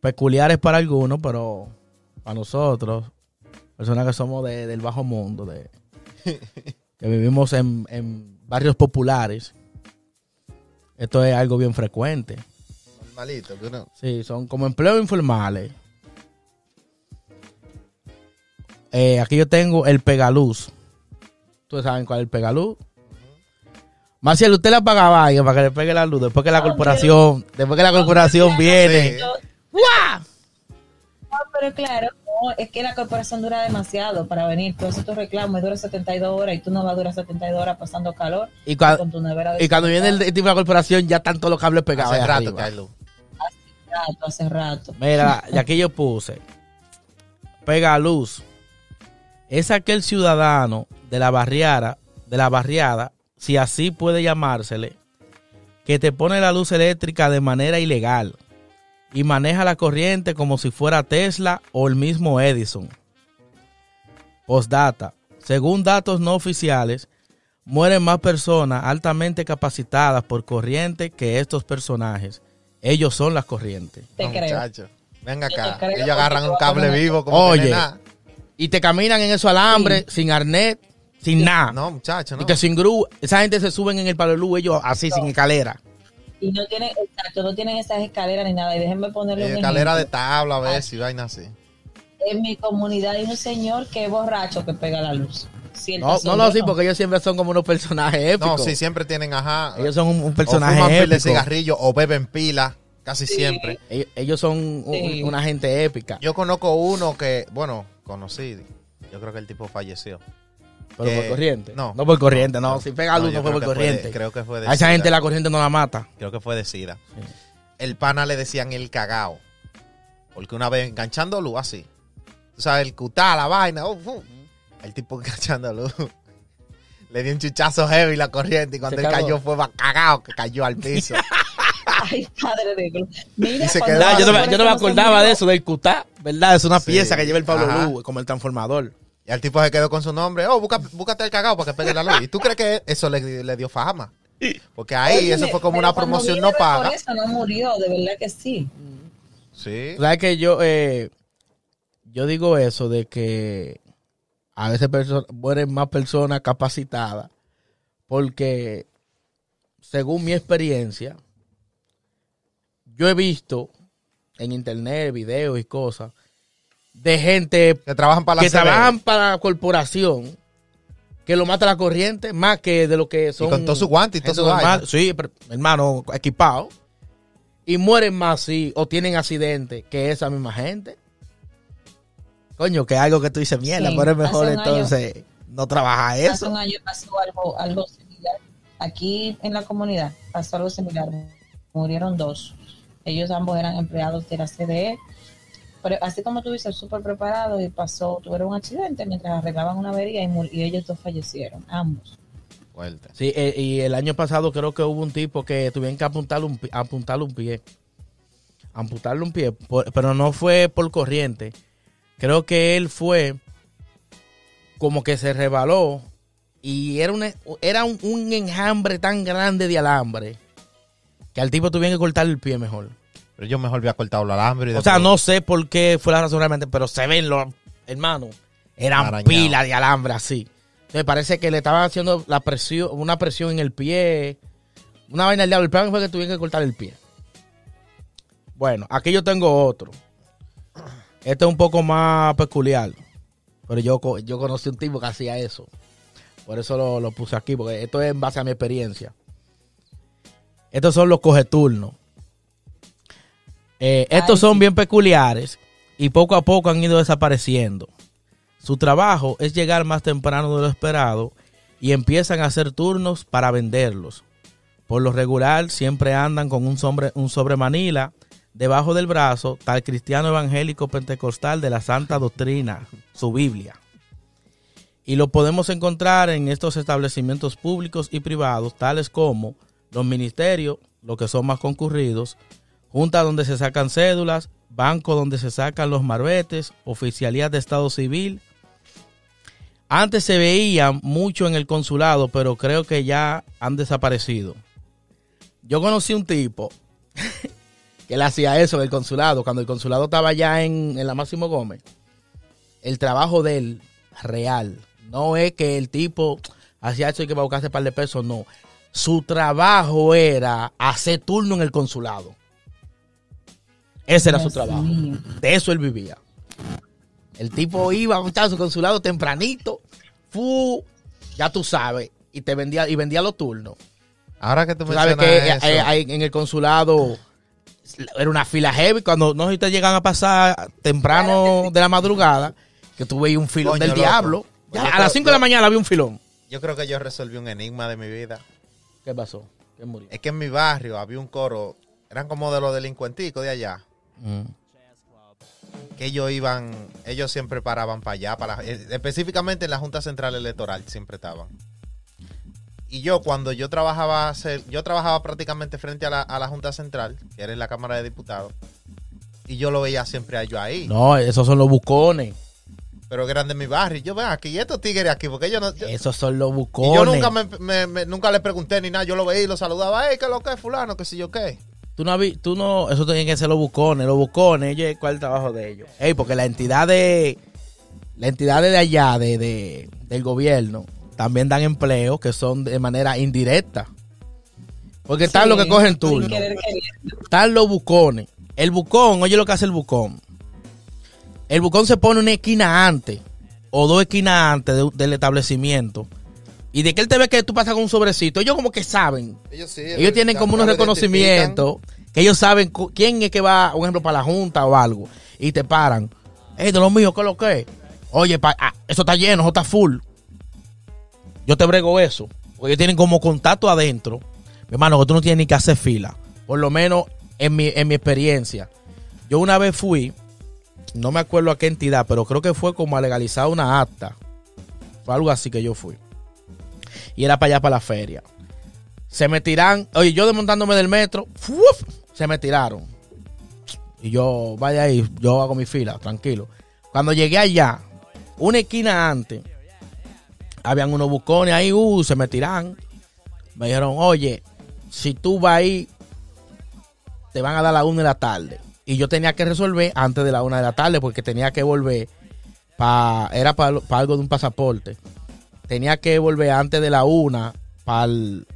peculiares para algunos, pero para nosotros, personas que somos de- del bajo mundo, de, que vivimos en, en barrios populares, esto es algo bien frecuente. Normalito, que uno- Sí, son como empleos informales. Eh, aquí yo tengo el pegaluz. Ustedes saben cuál es el pegaluz. Marcial, usted la pagaba ahí para que le pegue la luz después que la Ah, corporación, después que la corporación viene. ¡Guau! No, pero claro, no, es que la corporación dura demasiado para venir. Tú haces tu reclamo y dura 72 horas y tú no vas a durar 72 horas pasando calor. Y, cua- con tu nevera de y cuando viene el, el tipo de la corporación ya están todos los cables pegados. Hace rato luz. rato, hace rato. Mira, y aquí yo puse pega luz. Es aquel ciudadano de la barriada, de la barriada, si así puede llamársele, que te pone la luz eléctrica de manera ilegal y maneja la corriente como si fuera Tesla o el mismo Edison. Postdata. Según datos no oficiales, mueren más personas altamente capacitadas por corriente que estos personajes. Ellos son las corrientes. Te No, creo. muchacho. Venga acá. creo Ellos agarran un cable vivo como Oye. que. Y te caminan en esos alambres, sin arnés, sin nada. No, muchacho, no. Y que sin grúa. Esa gente se suben en el palo de luz, ellos así, sin escalera. Y no tienen, exacto, no tienen esas escaleras ni nada. Y déjenme ponerle Eh, un escalera de tabla a veces y vaina así. En mi comunidad hay un señor que es borracho que pega la luz. O No, no lo sí, porque ellos siempre son como unos personajes épicos. No, sí, siempre tienen, ajá. Ellos son un, un o personaje fuman pila de épico. cigarrillo o beben pila, casi Sí. siempre. Ellos, ellos son un- Sí. una gente épica. Yo conozco uno que, bueno, conocí. Yo creo que el tipo falleció. Pero por Eh, corriente. no. No por corriente, no. Si pega luz, no fue por de- corriente. creo que fue de A esa sida. gente la corriente no la mata. Creo que fue de SIDA. Sí. El pana le decían el cagao. Porque una vez enganchando luz así. Tú sabes, el cutá, la vaina. uf. El tipo enganchando luz. Le dio un chuchazo heavy la corriente y cuando Se él cagó. cayó fue cagao que cayó al piso. Ay, padre de Dios. Mira, se quedó yo, no, me- yo no me supone que acordaba de eso, del cutá, ¿verdad? Es una Sí. pieza que lleva el Pablo Ajá. Luz, como el transformador. y el tipo se quedó con su nombre. Oh, busca, búscate el cagao para que pegue la luz. ¿Y tú crees que eso le, le dio fama? Porque ahí eso fue como una promoción no paga. Por eso no murió, de verdad que sí. Sí. ¿Sabes que yo, eh, yo digo eso de que a veces perso- mueren más personas capacitadas porque, según mi experiencia, yo he visto en internet videos y cosas de gente Que trabajan para la que trabajan para la corporación que lo mata la corriente más que de lo que son Y con todo su guante y todo su normal. sí pero, hermano equipado y mueren más sí o tienen accidentes que esa misma gente coño que algo que tú dices mierda Sí, pero es mejor hace año- entonces no trabaja Hace eso un año pasó algo, algo similar. Aquí en la comunidad pasó algo similar. Murieron dos. Ellos ambos eran empleados de la CDE. Pero así como tú dices, súper preparados y pasó, tuvieron un accidente mientras arreglaban una avería y, ellos dos fallecieron, ambos. Fuerte. sí eh, y el año pasado creo que hubo un tipo que tuvieron que apuntarle un, apuntarle un pie amputarle un pie por- pero no fue por corriente creo que él fue como que se rebaló y era, una, era un, un enjambre tan grande de alambre que al tipo tuvieron que cortarle el pie mejor. Pero yo mejor había cortado el alambre. Y O sea, no sé por qué fue la razón realmente, pero se ven los hermanos. Eran Arañado. pilas de alambre así. Entonces parece que le estaban haciendo la presión, una presión en el pie. Una vaina del diablo. El plan fue que tuvieron que cortar el pie. Bueno, aquí yo tengo otro. Este es un poco más peculiar. Pero yo, yo conocí un tipo que hacía eso. Por eso lo, lo puse aquí, porque esto es en base a mi experiencia. Estos son los cogeturnos. Eh, estos Ay, son sí. bien peculiares y poco a poco han ido desapareciendo. Su trabajo es llegar más temprano de lo esperado y empiezan a hacer turnos para venderlos. Por lo regular siempre andan con un sobre, un sobre manila debajo del brazo, tal cristiano evangélico pentecostal de la Santa Doctrina, su Biblia. Y lo podemos encontrar en estos establecimientos públicos y privados, tales como los ministerios, los que son más concurridos, juntas donde se sacan cédulas, bancos donde se sacan los marbetes, oficialías de Estado Civil. Antes se veían mucho en el consulado, pero creo que ya han desaparecido. Yo conocí un tipo que le hacía eso en el consulado, cuando el consulado estaba ya en, la Máximo Gómez. El trabajo de él, real, no es que el tipo hacía eso y que va a buscarse un par de pesos, no. Su trabajo era hacer turno en el consulado. Ese era su trabajo. mío. De eso él vivía. El tipo iba a buscar su consulado tempranito, fu, ya tú sabes, y te vendía y vendía los turnos. Ahora que tú Tú sabes que eso, eh, eh, en el consulado era una fila heavy cuando no sé si te llegan a pasar temprano de la madrugada, que tú veías un filón Coño, del loco. diablo. Ya, a las 5 de la mañana había un filón. yo creo que yo resolví un enigma de mi vida. ¿Qué pasó? ¿Quién murió? Es que en mi barrio había un coro, eran como de los delincuenticos de allá, Mm. que ellos iban, ellos siempre paraban para allá, para eh, específicamente en la Junta Central Electoral siempre estaban. Y yo cuando yo trabajaba, yo trabajaba prácticamente frente a la, a la Junta Central, que era en la Cámara de Diputados, y yo lo veía siempre a ellos ahí, No, esos son los bucones. Pero que eran de mi barrio. Yo ven aquí, y estos tigres aquí, porque ellos no... yo- Esos son los y bucones. yo nunca me, me- me- nunca le pregunté ni nada, yo lo veía y lo saludaba, hey, ¿qué lo que es fulano? ¿Qué sé yo qué? Tú no, vi- tú no, eso tienen que ser los bucones, los bucones, ellos, ¿cuál es el trabajo de ellos? Ey, porque la entidad de, la entidad de allá, de, de- del gobierno, también dan empleo que son de manera indirecta. Porque están Sí, los que cogen turno, están los bucones. El bucón, oye lo que hace el bucón. El bucón se pone una esquina antes o dos esquinas antes de- del establecimiento. Y de que él te ve que tú pasas con un sobrecito, ellos como que saben. Ellos sí. Ellos tienen como unos reconocimientos que ellos saben quién es que va, por ejemplo, para la junta o algo. Y te paran. Ey, de lo mío, ¿qué es lo que es? Oye, pa- ah, eso está lleno, eso está full. Yo te brego eso. Porque ellos tienen como contacto adentro. Mi hermano, que tú no tienes ni que hacer fila. Por lo menos en mi, en mi experiencia. Yo una vez fui, no me acuerdo a qué entidad, pero creo que fue como a legalizar una acta. Fue algo así que yo fui. Y era para allá, para la feria. Se me tiran, oye, yo desmontándome del metro, se me tiraron. Y yo, vaya ahí, yo hago mi fila, tranquilo. Cuando llegué allá, una esquina antes, habían unos bucones ahí, uh, se me tiran. Me dijeron, oye, si tú vas ahí, te van a dar la una de la tarde. Y yo tenía que resolver antes de la una de la tarde porque tenía que volver pa, era para algo de un pasaporte. Tenía que volver antes de la una para el,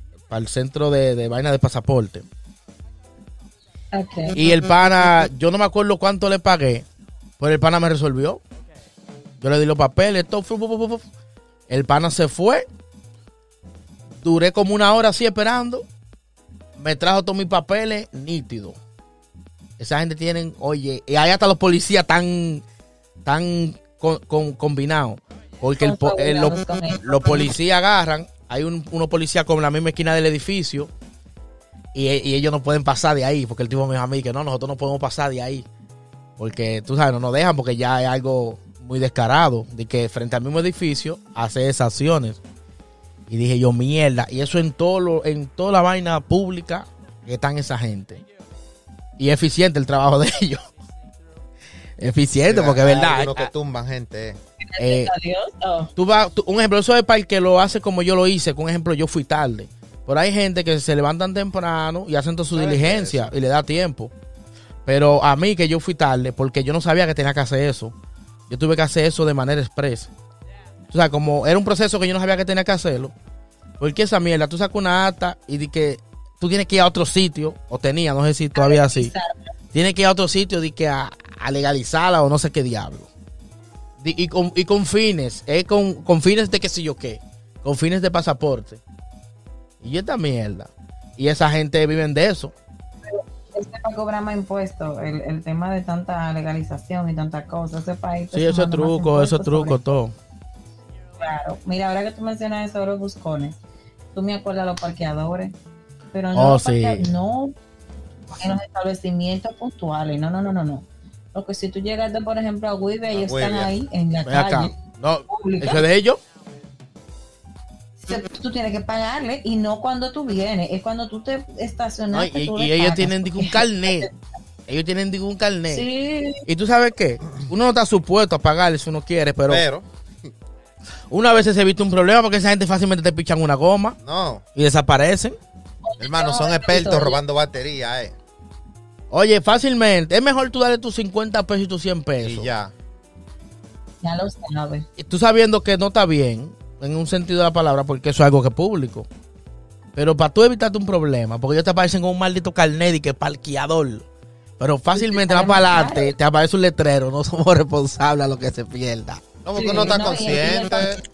centro de, de vaina de pasaporte. Y el pana, yo no me acuerdo cuánto le pagué, pero el pana me resolvió. Yo le di los papeles, todo. El pana se fue. Duré como una hora así esperando. Me trajo todos mis papeles nítidos. Esa gente tienen, oye, y ahí hasta los policías tan, tan con- con- combinados. Porque el eh, los, los policías agarran, hay un, unos policías con la misma esquina del edificio y, y ellos no pueden pasar de ahí, porque el tipo me dijo a mí que no, nosotros no podemos pasar de ahí. Porque tú sabes, no nos dejan porque ya hay algo muy descarado de que frente al mismo edificio hace esas acciones. Y dije yo, mierda, y eso en todo lo, en toda la vaina pública que están esa gente. Y eficiente el trabajo de ellos. eficiente, porque es verdad. Uno que tumban gente. eh. Tú vas, tú- un ejemplo, eso es para el que lo hace como yo lo hice. Con ejemplo, yo fui tarde. Pero hay gente que se levantan temprano y hacen toda su ¿Sabes diligencia y le da tiempo. Pero a mí que yo fui tarde, porque yo no sabía que tenía que hacer eso. Yo tuve que hacer eso de manera express. O sea, como era un proceso que yo no sabía que tenía que hacerlo. Porque esa mierda, tú sacas una acta y di que tú tienes que ir a otro sitio, o tenía, no sé si todavía así. Tienes que ir a otro sitio di que a, a legalizarla o no sé qué diablo. Di- y, con, y con fines, es con, con fines de qué sé yo qué. Con fines de pasaporte. Y esta mierda. Y esa gente viven de eso. Es que para cobrar más impuestos, el, el tema de tanta legalización y tantas cosas, ese país. Sí, eso es sumando más truco, eso es impuestos truco, sobre- todo. Claro. Mira, ahora que tú mencionas eso de los buscones, tú me acuerdas de los parqueadores, pero no, Oh, sí. no en los establecimientos puntuales, no, no, no, no, no. Porque si tú llegaste, por ejemplo, a Wibe, ellos están ahí en la Ven acá. calle No, pública. eso es de ellos. Tú tienes que pagarle y no cuando tú vienes, es cuando tú te No, estacionaste. y, tú y ellos tienen porque- carnet. Ellos tienen un carnet. Sí, Y tú sabes qué? Uno no está supuesto a pagarle si uno quiere, pero Pero, una vez se evita un problema porque esa gente fácilmente te pichan una goma no. y desaparecen. Hermano, son expertos robando batería, eh. Oye, fácilmente. Es mejor tú darle tus 50 pesos y tus 100 pesos. Y ya. ya lo sabes. Y tú sabiendo que no está bien, en un sentido de la palabra, porque eso es algo que es público. Pero para tú evitarte un problema, porque ellos te aparecen con un maldito carnet y que parqueador. Pero fácilmente más para adelante te aparece un letrero, no somos responsables a lo que se pierda. No, porque Sí, uno está no, y- y el consciente.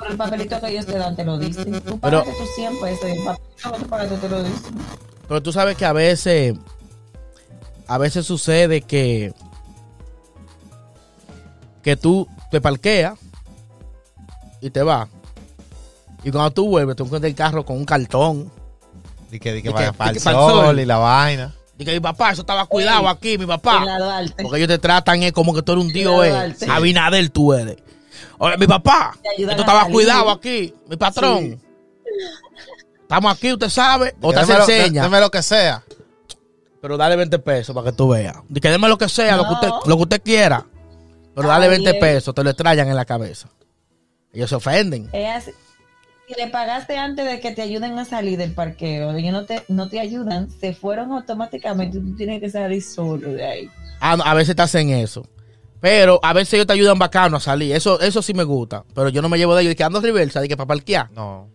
Pero el papelito que ellos te dan te lo dicen. Tú Pero- pagaste tus 100 pesos y el papelito que tú pagaste te lo dicen. Pero tú sabes que a veces, a veces sucede que, que tú te parqueas y te vas. Y cuando tú vuelves, tú encuentras el carro con un cartón. Y que, di que vaya que- para el sol. sol y la vaina. Y que mi papá, eso estaba cuidado aquí, mi papá. Porque ellos te tratan es como que tú eres un tío, Claro, eh. sí. Abinader tú eres. Oye, mi papá, esto estaba cuidado aquí, mi patrón. Estamos aquí, usted sabe, o te enseña. Deme lo que sea. Pero dale 20 pesos para que tú veas. Que deme lo que sea, lo, que usted, lo que usted quiera. Pero dale Está 20 bien. pesos, te lo estrellan en la cabeza. Ellos se ofenden. Si le pagaste antes de que te ayuden a salir del parqueo, ellos no te, no te ayudan, se fueron automáticamente, tú tienes que salir solo de ahí. Ah, no, a veces te hacen eso. Pero a veces ellos te ayudan bacano a salir. Eso, eso sí me gusta. Pero yo no me llevo de ellos. De que ando reversa, de que para parquear. No,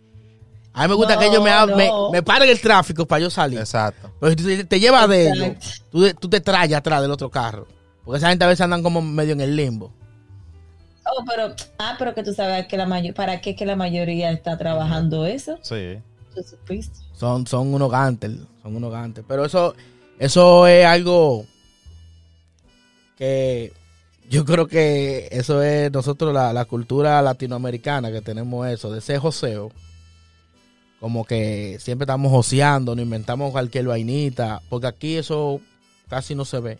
A mí me gusta No, que ellos me, ha- me, no. me paren el tráfico para yo salir. exacto. Pero si tú te, te llevas de ellos, tú, tú te traes atrás del otro carro. Porque esa gente a veces andan como medio en el limbo. Oh, pero, ah, pero que tú sabes que la mayor, ¿para qué que la mayoría está trabajando eso? Sí. Son, son unos gantes, son unos gantes. Pero eso, eso es algo que yo creo que eso es nosotros, la, la cultura latinoamericana, que tenemos eso, de ser joseo. Como que siempre estamos joseando, nos inventamos cualquier vainita, porque aquí eso casi no se ve.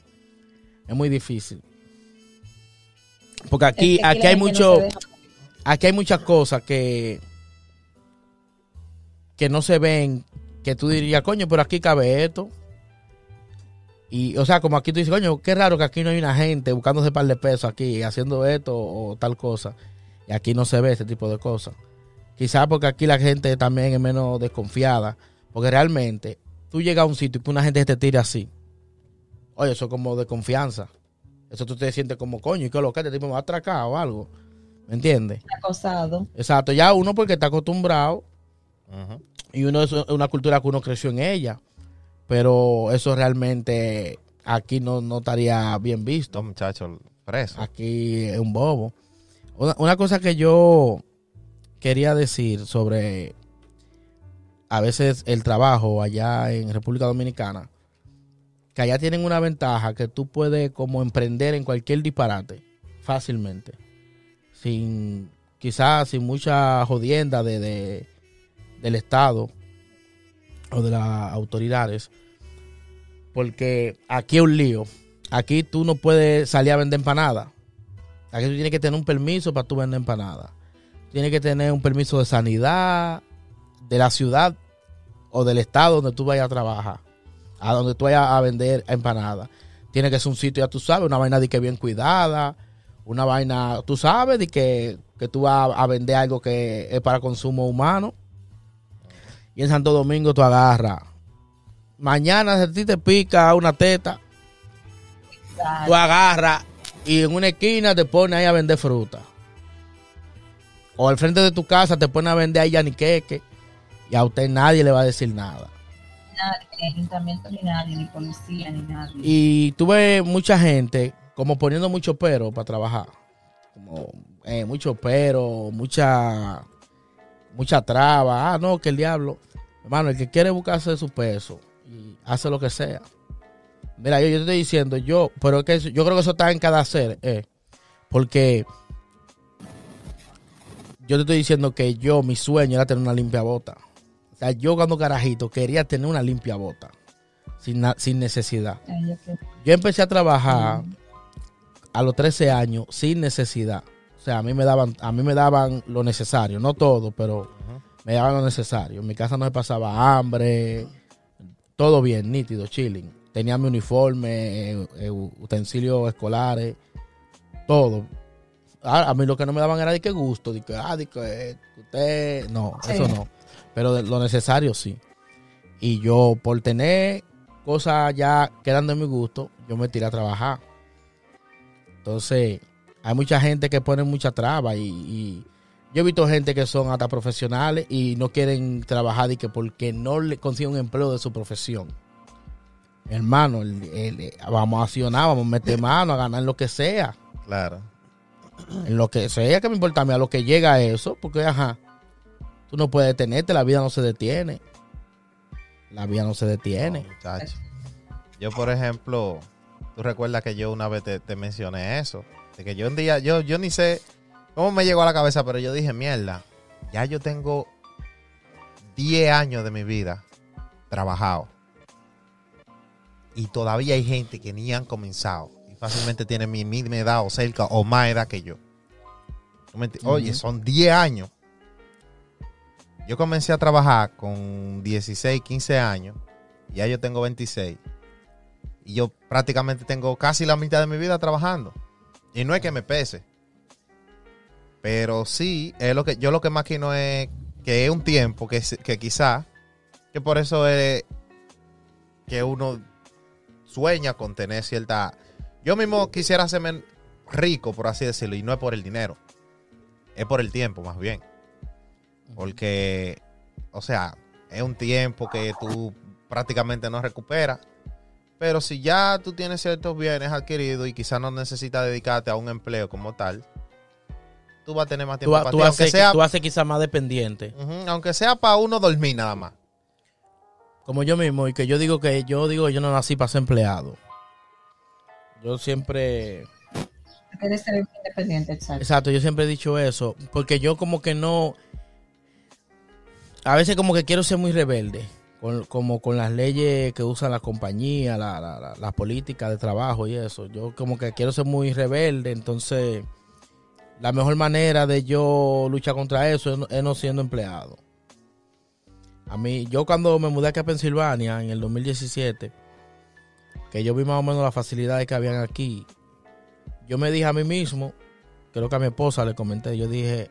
Es muy difícil. Porque aquí, Es que aquí hay no mucho, deja. aquí hay muchas cosas que que no se ven, que tú dirías, coño, pero aquí cabe esto. Y, o sea, como aquí tú dices, coño, qué raro que aquí no hay una gente buscándose par de pesos aquí, haciendo esto o tal cosa. Y aquí no se ve ese tipo de cosas. Quizás porque aquí la gente también es menos desconfiada. Porque realmente, tú llegas a un sitio y que una gente te tire así. Oye, eso es como de confianza. Eso tú te sientes como, coño, ¿y qué es lo que este tipo me va a atracar o algo? ¿Me entiendes? acosado. Exacto, ya uno porque está acostumbrado y uno es una cultura que uno creció en ella, pero eso realmente aquí no, no estaría bien visto. Dos muchachos presos. Aquí es un bobo. Una, una cosa que yo quería decir sobre a veces el trabajo allá en República Dominicana, que allá tienen una ventaja que tú puedes como emprender en cualquier disparate fácilmente, sin quizás sin mucha jodienda de, de- del Estado o de las autoridades, porque aquí es un lío. Aquí tú no puedes salir a vender empanadas. Aquí tú tienes que tener un permiso para tú vender empanadas. Tienes que tener un permiso de sanidad de la ciudad o del estado donde tú vayas a trabajar, a donde tú vayas a vender empanadas. Tiene que ser un sitio, ya tú sabes, una vaina de que bien cuidada, una vaina, tú sabes, de que, que tú vas a vender algo que es para consumo humano. Y en Santo Domingo tú agarras. Mañana si a ti te pica una teta, tú agarras y en una esquina te pones ahí a vender fruta. O al frente de tu casa te pones a vender ahí yaniqueque y a usted nadie le va a decir nada. Nadie, ni ayuntamiento, ni nadie, ni policía, ni nadie. Y tuve mucha gente como poniendo mucho pero para trabajar. Como eh, mucho pero, mucha mucha traba. Ah, no, que el diablo. Hermano, el que quiere buscarse su peso y hace lo que sea. Mira, yo, yo te estoy diciendo, yo, pero es que eso- yo creo que eso está en cada ser, eh, porque yo te estoy diciendo que yo, mi sueño era tener una limpia bota. O sea, yo cuando carajito quería tener una limpia bota, sin, sin necesidad. Yo empecé a trabajar a los 13 años sin necesidad. O sea, a mí me daban, a mí me daban lo necesario, no todo, pero me daban lo necesario. En mi casa no me pasaba hambre, todo bien, nítido, chilling. Tenía mi uniforme, eh, eh, utensilios escolares, todo. A, a mí lo que no me daban era de qué gusto, de que, ah, de que eh, usted, no, Sí. eso no. Pero de lo necesario sí. Y yo, por tener cosas ya quedando en mi gusto, yo me tiré a trabajar. Entonces, hay mucha gente que pone mucha traba y, y yo he visto gente que son hasta profesionales y no quieren trabajar y que porque no le consiguen un empleo de su profesión. Hermano, el- el- vamos a accionar, vamos a meter mano, a ganar lo que sea. Claro. En lo que sea que me importa a mí, a lo que llega a eso, porque ajá, tú no puedes detenerte, la vida no se detiene. La vida no se detiene. No, muchacho. Yo, por ejemplo, tú recuerdas que yo una vez te, te mencioné eso. De que yo un día, yo, yo ni sé cómo me llegó a la cabeza, pero yo dije, mierda, ya yo tengo 10 años de mi vida trabajado. Y todavía hay gente que ni han comenzado. Y fácilmente tienen mi misma edad o cerca o más edad que yo. ¿Tú me enti- Oye, son 10 años. Yo comencé a trabajar con 16, 15 años. Ya yo tengo 26. Y yo prácticamente tengo casi la mitad de mi vida trabajando. Y no es que me pese. Pero sí, es lo que, yo lo que maquino es que es un tiempo que, que quizá, que por eso es que uno sueña con tener cierta... Yo mismo quisiera hacerme rico, por así decirlo, y no es por el dinero. Es por el tiempo, más bien. Porque, o sea, es un tiempo que tú prácticamente no recuperas. Pero si ya tú tienes ciertos bienes adquiridos y quizás no necesitas dedicarte a un empleo como tal, tú vas a tener más Tú, tiempo vas- para tú ti, vas a aunque ser- sea, tú ser quizás más dependiente. Aunque sea para uno dormir nada más. Como yo mismo, y que yo digo que yo digo yo no nací para ser empleado. Yo siempre, Quieres ser independiente, exacto. exacto, yo siempre he dicho eso, porque yo como que no, a veces como que quiero ser muy rebelde, con, como con las leyes que usan la compañía, la, la, la- la política de trabajo y eso. Yo como que quiero ser muy rebelde, entonces la mejor manera de yo luchar contra eso es no, siendo empleado. A mí, yo cuando me mudé aquí a Pensilvania en el 2017, que yo vi más o menos las facilidades que habían aquí, yo me dije a mí mismo, creo que a mi esposa le comenté, yo dije,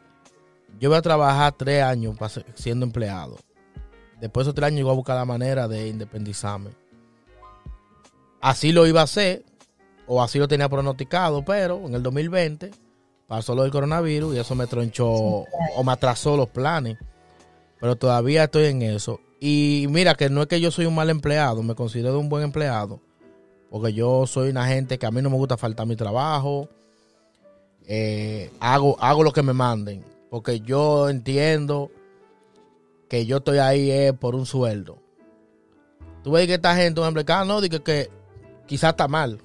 yo voy a trabajar tres años siendo empleado. Después de esos tres años yo voy a buscar la manera de independizarme. Así lo iba a hacer, o así lo tenía pronosticado, pero en el 2020 pasó lo del coronavirus y eso me tronchó o me atrasó los planes. Pero todavía estoy en eso. Y mira que no es que yo soy un mal empleado, me considero un buen empleado. Porque yo soy una gente que a mí no me gusta faltar mi trabajo. Eh, hago, hago lo que me manden. Porque yo entiendo que yo estoy ahí eh, por un sueldo. Tú ves que esta gente, un ejemplo, que, ah, no, dice que quizás está mal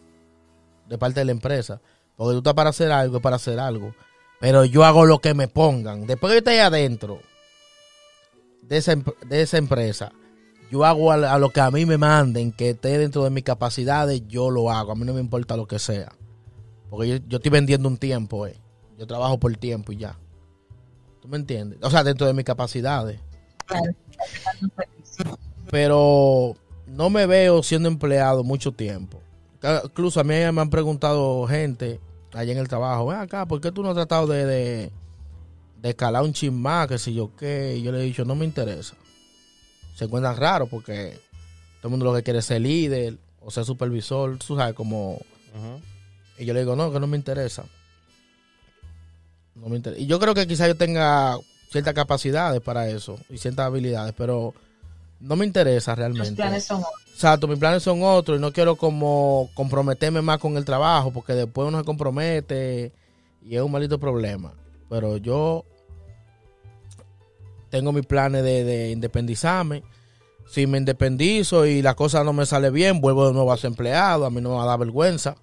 de parte de la empresa. Porque tú estás para hacer algo, es para hacer algo. Pero yo hago lo que me pongan. Después que yo esté adentro de esa, em- de esa empresa, yo hago a, lo que a mí me manden, que esté dentro de mis capacidades, yo lo hago. A mí no me importa lo que sea. Porque yo, yo estoy vendiendo un tiempo, eh. Yo trabajo por tiempo y ya. ¿Tú me entiendes? O sea, dentro de mis capacidades. Pero no me veo siendo empleado mucho tiempo. Incluso a mí me han preguntado gente allá en el trabajo, ven acá, ¿por qué tú no has tratado de, de, de escalar un chin más, que si yo qué? Y yo le he dicho, no me interesa. Se encuentran raros porque todo el mundo lo que quiere es ser líder o ser supervisor, tú sabes, como... Y yo le digo, no, que no me interesa. No me interesa. Y yo creo que quizás yo tenga ciertas capacidades para eso y ciertas habilidades, pero no me interesa realmente. planes son otros. Exacto, mis planes son otros y no quiero como comprometerme más con el trabajo porque después uno se compromete y es un maldito problema. Pero yo tengo mis planes de, de independizarme. Si me independizo y la cosa no me sale bien, vuelvo de nuevo a ser empleado. A mí no me va a dar vergüenza.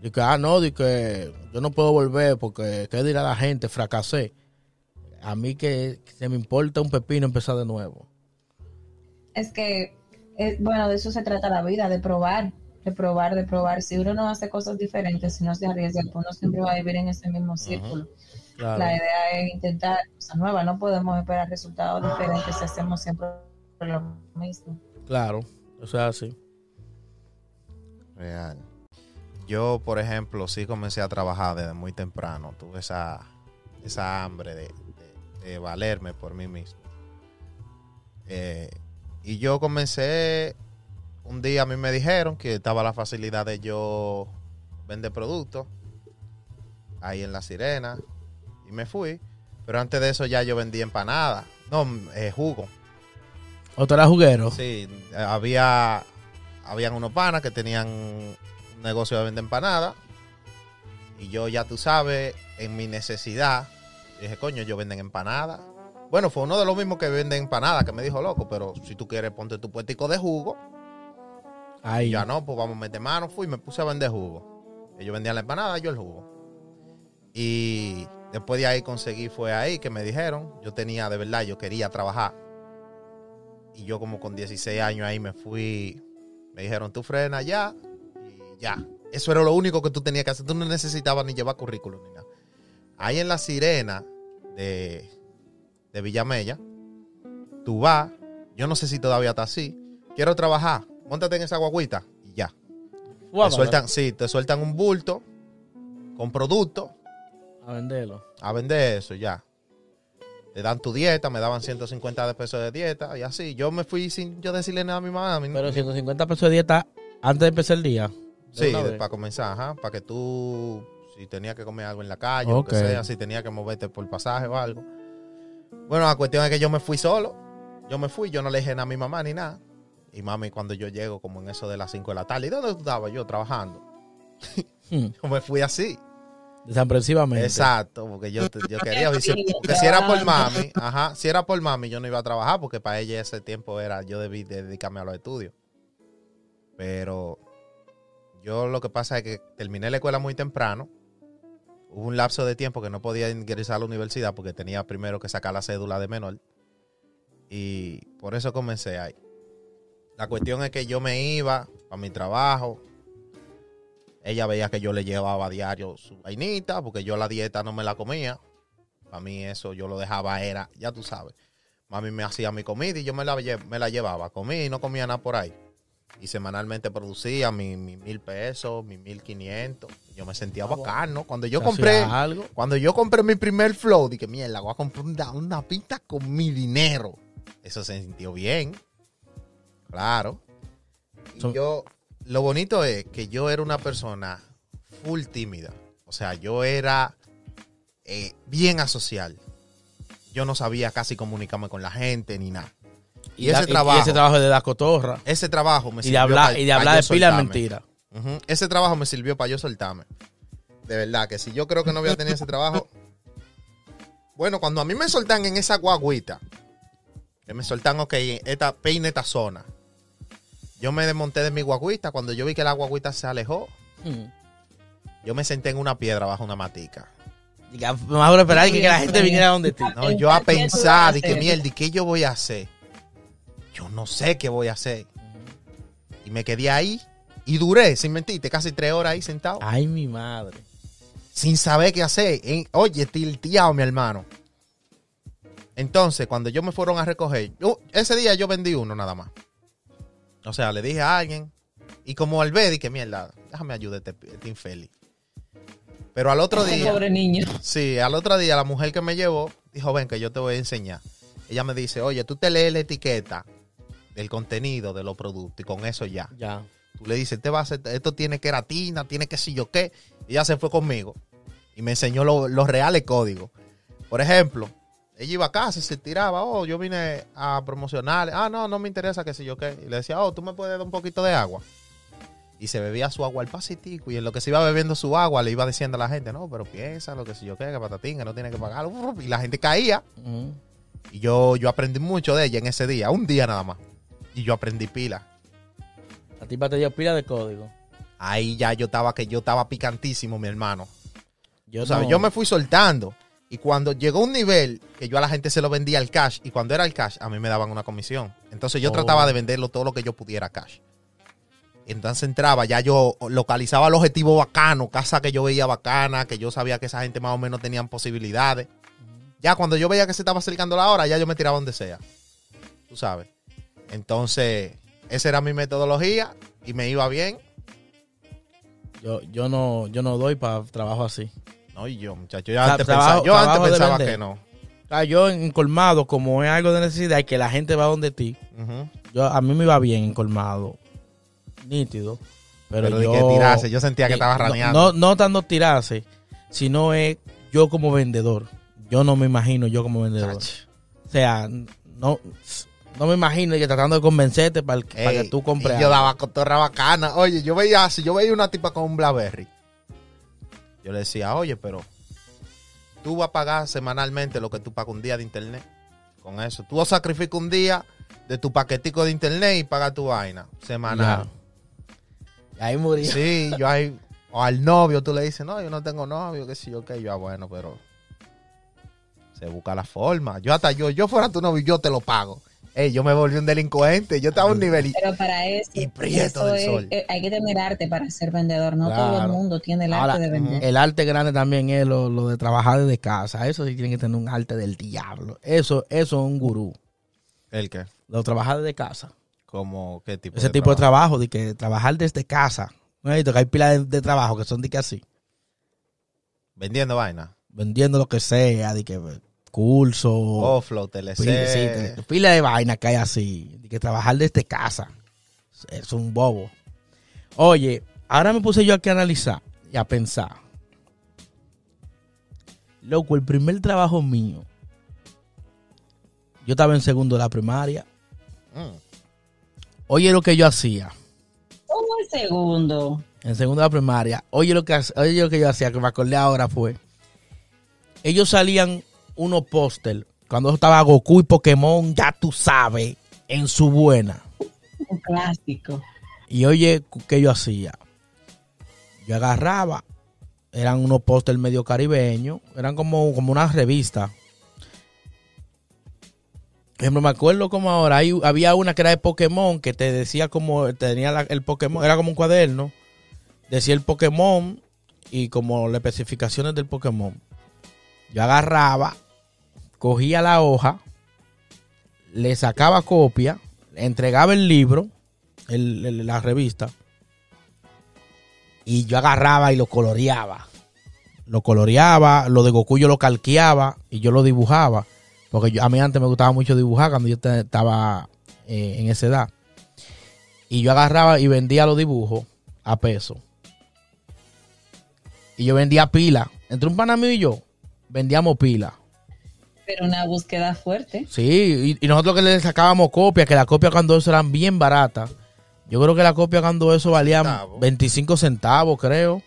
Que, ah, no, que yo no puedo volver porque, ¿qué dirá la gente? Fracasé. A mí que se me importa un pepino empezar de nuevo. Es que, eh, bueno, de eso se trata la vida, de probar, de probar, de probar. Si uno no hace cosas diferentes, si no se arriesga, pues uno siempre va a vivir en ese mismo círculo. Claro. La idea es intentar cosas nuevas, no podemos esperar resultados diferentes si hacemos siempre lo mismo. Claro, o sea, así. Real. Yo, por ejemplo, sí comencé a trabajar desde muy temprano. Tuve esa, esa hambre de, de- de valerme por mí mismo. Eh, y yo comencé, un día a mí me dijeron que estaba la facilidad de yo vender productos ahí en La Sirena. Y me fui. Pero antes de eso ya yo vendía empanadas. No, eh, jugo. ¿Otro era juguero? Sí, había habían unos panas que tenían un negocio de vender empanadas. Y yo ya tú sabes, en mi necesidad, dije, coño, yo venden empanadas. Bueno, fue uno de los mismos que venden empanadas que me dijo, loco, pero si tú quieres ponte tu puestico de jugo. Ahí. Y ya no, pues vamos a meter mano. Fui y me puse a vender jugo. Ellos vendían la empanada, yo el jugo. Y después de ahí conseguí, fue ahí que me dijeron, yo tenía, de verdad, yo quería trabajar. Y yo como con 16 años ahí me fui, me dijeron, tú frena ya y ya. Eso era lo único que tú tenías que hacer. Tú no necesitabas ni llevar currículum ni nada. Ahí en la sirena de, de Villamella, tú vas, yo no sé si todavía está así, quiero trabajar, montate en esa guaguita y ya. Te sueltan, sí, te sueltan un bulto con productos A venderlo. a vender eso ya. Te dan tu dieta, me daban 150 de pesos de dieta y así. Yo me fui sin yo decirle nada a mi mamá. Pero 150 pesos de dieta antes de empezar el día. sí, para comenzar, ajá, para que tú, si tenías que comer algo en la calle, lo que sea, si tenías que moverte por pasaje o algo. Bueno, la cuestión es que yo me fui solo. Yo me fui, yo no le dije nada a mi mamá ni nada. Y mami, cuando yo llego, como en eso de las 5 de la tarde, ¿y dónde tú estabas? Yo trabajando. Hmm. Yo me fui así. Desaprensivamente. Exacto, porque yo, yo quería. Si- porque si era por mami, ajá, si era por mami, yo no iba a trabajar porque para ella ese tiempo era, yo debí de dedicarme a los estudios. Pero yo lo que pasa es que terminé la escuela muy temprano. Hubo un lapso de tiempo que no podía ingresar a la universidad porque tenía primero que sacar la cédula de menor. Y por eso comencé ahí. La cuestión es que yo me iba para mi trabajo. Ella veía que yo le llevaba a diario su vainita, porque yo la dieta no me la comía. Para mí eso yo lo dejaba, era, ya tú sabes. Mami me hacía mi comida y yo me la, me la llevaba. Comí y no comía nada por ahí. Y semanalmente producía mi, mi mil pesos, mi mil quinientos. Yo me sentía bacano. Cuando yo compré, algo. cuando yo compré mi primer flow, dije, mierda, voy a comprar una, una pinta con mi dinero. Eso se sintió bien. Claro. Y yo, lo bonito es que yo era una persona full tímida. O sea, yo era eh, bien asocial. Yo no sabía casi comunicarme con la gente ni nada. Y, ese trabajo, ese trabajo de la cotorra. ese trabajo me Y de sirvió hablar, pa- y de, hablar de pila de mentira. Ese trabajo me sirvió para yo soltarme. De verdad, que si yo creo que no voy a tener ese trabajo. Bueno, cuando a mí me soltan en esa guaguita, que me soltan, ok, esta peine esta zona. Yo me desmonté de mi guaguita. Cuando yo vi que la guaguita se alejó, Mm. yo me senté en una piedra bajo una matica. A esperar que, que la gente viniera donde ti. No, yo a ¿Qué tú vas a pensar, y que mierda, ¿y qué yo voy a hacer? Yo no sé qué voy a hacer. Y me quedé ahí y duré, sin mentirte, casi tres horas ahí sentado. Ay, mi madre. sin saber qué hacer. En- oye, tilteado, mi hermano. Entonces, cuando yo me fueron a recoger, yo- ese día yo vendí uno nada más. O sea, le dije a alguien, y como al ver, que mierda, déjame ayudar a este, este infeliz. Pero al otro día, Pobre niño. sí, al otro día la mujer que me llevó dijo, ven que yo te voy a enseñar. Ella me dice, oye, tú te lees la etiqueta del contenido de los productos y con eso ya. Ya. Tú le dices, este va a esto tiene queratina, tiene que si yo qué. Y ella se fue conmigo y me enseñó lo- los reales códigos. Por ejemplo, ella iba a casa y se tiraba, oh, yo vine a promocionar. Ah, no, no me interesa que si yo qué. Y le decía, oh, tú me puedes dar un poquito de agua. Y se bebía su agua al pasitico. Y en lo que se iba bebiendo su agua, le iba diciendo a la gente, no, pero piensa lo que si yo qué, que patatín, que no tiene que pagar. Y la gente caía. Y yo, yo aprendí mucho de ella en ese día, un día nada más. Y yo aprendí pila. La tipa te dio pila de código. Ahí ya yo estaba que yo estaba picantísimo, mi hermano. Yo, sabes, yo me fui soltando. Y cuando llegó un nivel que yo a la gente se lo vendía al cash, y cuando era el cash, a mí me daban una comisión. Entonces yo Oh. trataba de venderlo todo lo que yo pudiera cash. Entonces entraba, ya yo localizaba el objetivo bacano, casa que yo veía bacana, que yo sabía que esa gente más o menos tenían posibilidades. Ya cuando yo veía que se estaba acercando la hora, ya yo me tiraba donde sea. Tú sabes. Entonces, esa era mi metodología y me iba bien. yo, yo no, yo no doy para trabajo así. No, y yo, muchacho, yo antes trabajo- pensaba, yo antes de pensaba vender. que no. Yo en colmado, como es algo de necesidad y que la gente va donde ti, yo, a mí me iba bien en colmado. Nítido. Pero, Pero, de yo. que tirarse, yo sentía que eh, estaba raneando. No, no tanto tirarse, sino es yo como vendedor. Yo no me imagino yo como vendedor. O sea, no, no me imagino que tratando de convencerte para, el- para que tú compres. y yo daba cotorra bacana. Oye, yo veía, si yo veía una tipa con un Blackberry, yo le decía, oye, pero tú vas a pagar semanalmente lo que tú pagas un día de internet. Con eso. Tú sacrificas un día de tu paquetico de internet y pagas tu vaina semanal. Ya. Ahí murió. Sí, yo ahí. O al novio tú le dices, no, yo no tengo novio, que sí, ok, yo, ah, bueno, pero se busca la forma. Yo hasta yo, yo fuera tu novio, yo te lo pago. Yo me volví un delincuente, yo estaba a un nivel y- Pero para eso, Y prieto eso del es- sol. hay que tener arte para ser vendedor. No todo el mundo tiene el Ahora, arte de vender. el arte grande también es lo, lo de trabajar desde casa. Eso sí tiene que tener un arte del diablo. Eso, eso es un gurú. ¿El qué? Lo de trabajar desde casa. Como qué tipo Ese tipo de trabajo, de que trabajar desde casa. No hay que hay pilas de, de trabajo que son de que así. Vendiendo vaina. Vendiendo lo que sea, de que curso, Offload, TLC. pila, sí, pila de vaina que hay así. De que trabajar desde casa. Es un bobo. Oye, ahora me puse yo aquí a analizar y a pensar. Loco, el primer trabajo mío. Yo estaba en segundo de la primaria. Mm. Oye, lo que yo hacía. ¿Cómo el segundo? en segunda de primaria, oye lo que oye lo que yo hacía, que me acordé ahora fue. Ellos salían unos póster cuando estaba Goku y Pokémon, ya tú sabes, en su buena. Un clásico. Y oye, ¿qué yo hacía? Yo agarraba, eran unos póster medio caribeños, eran como, como una revista. Por ejemplo, me acuerdo como ahora, hay- había una que era de Pokémon, que te decía como, tenía la- el Pokémon, era como un cuaderno, decía el Pokémon y como las especificaciones del Pokémon. Yo agarraba, cogía la hoja, le sacaba copia, le entregaba el libro, el- la revista, y yo agarraba y lo coloreaba. Lo coloreaba, lo de Goku yo lo calqueaba y yo lo dibujaba. Porque a mí antes me gustaba mucho dibujar cuando yo estaba eh, en esa edad. Y yo agarraba y vendía los dibujos a peso. Y yo vendía pila. Entre un pana mío y yo, vendíamos pila. Pero una búsqueda fuerte. Sí, y, y nosotros que le sacábamos copias, que las copias cuando eso eran bien baratas. Yo creo que la copia cuando eso valía Centavos. 25 centavos, creo.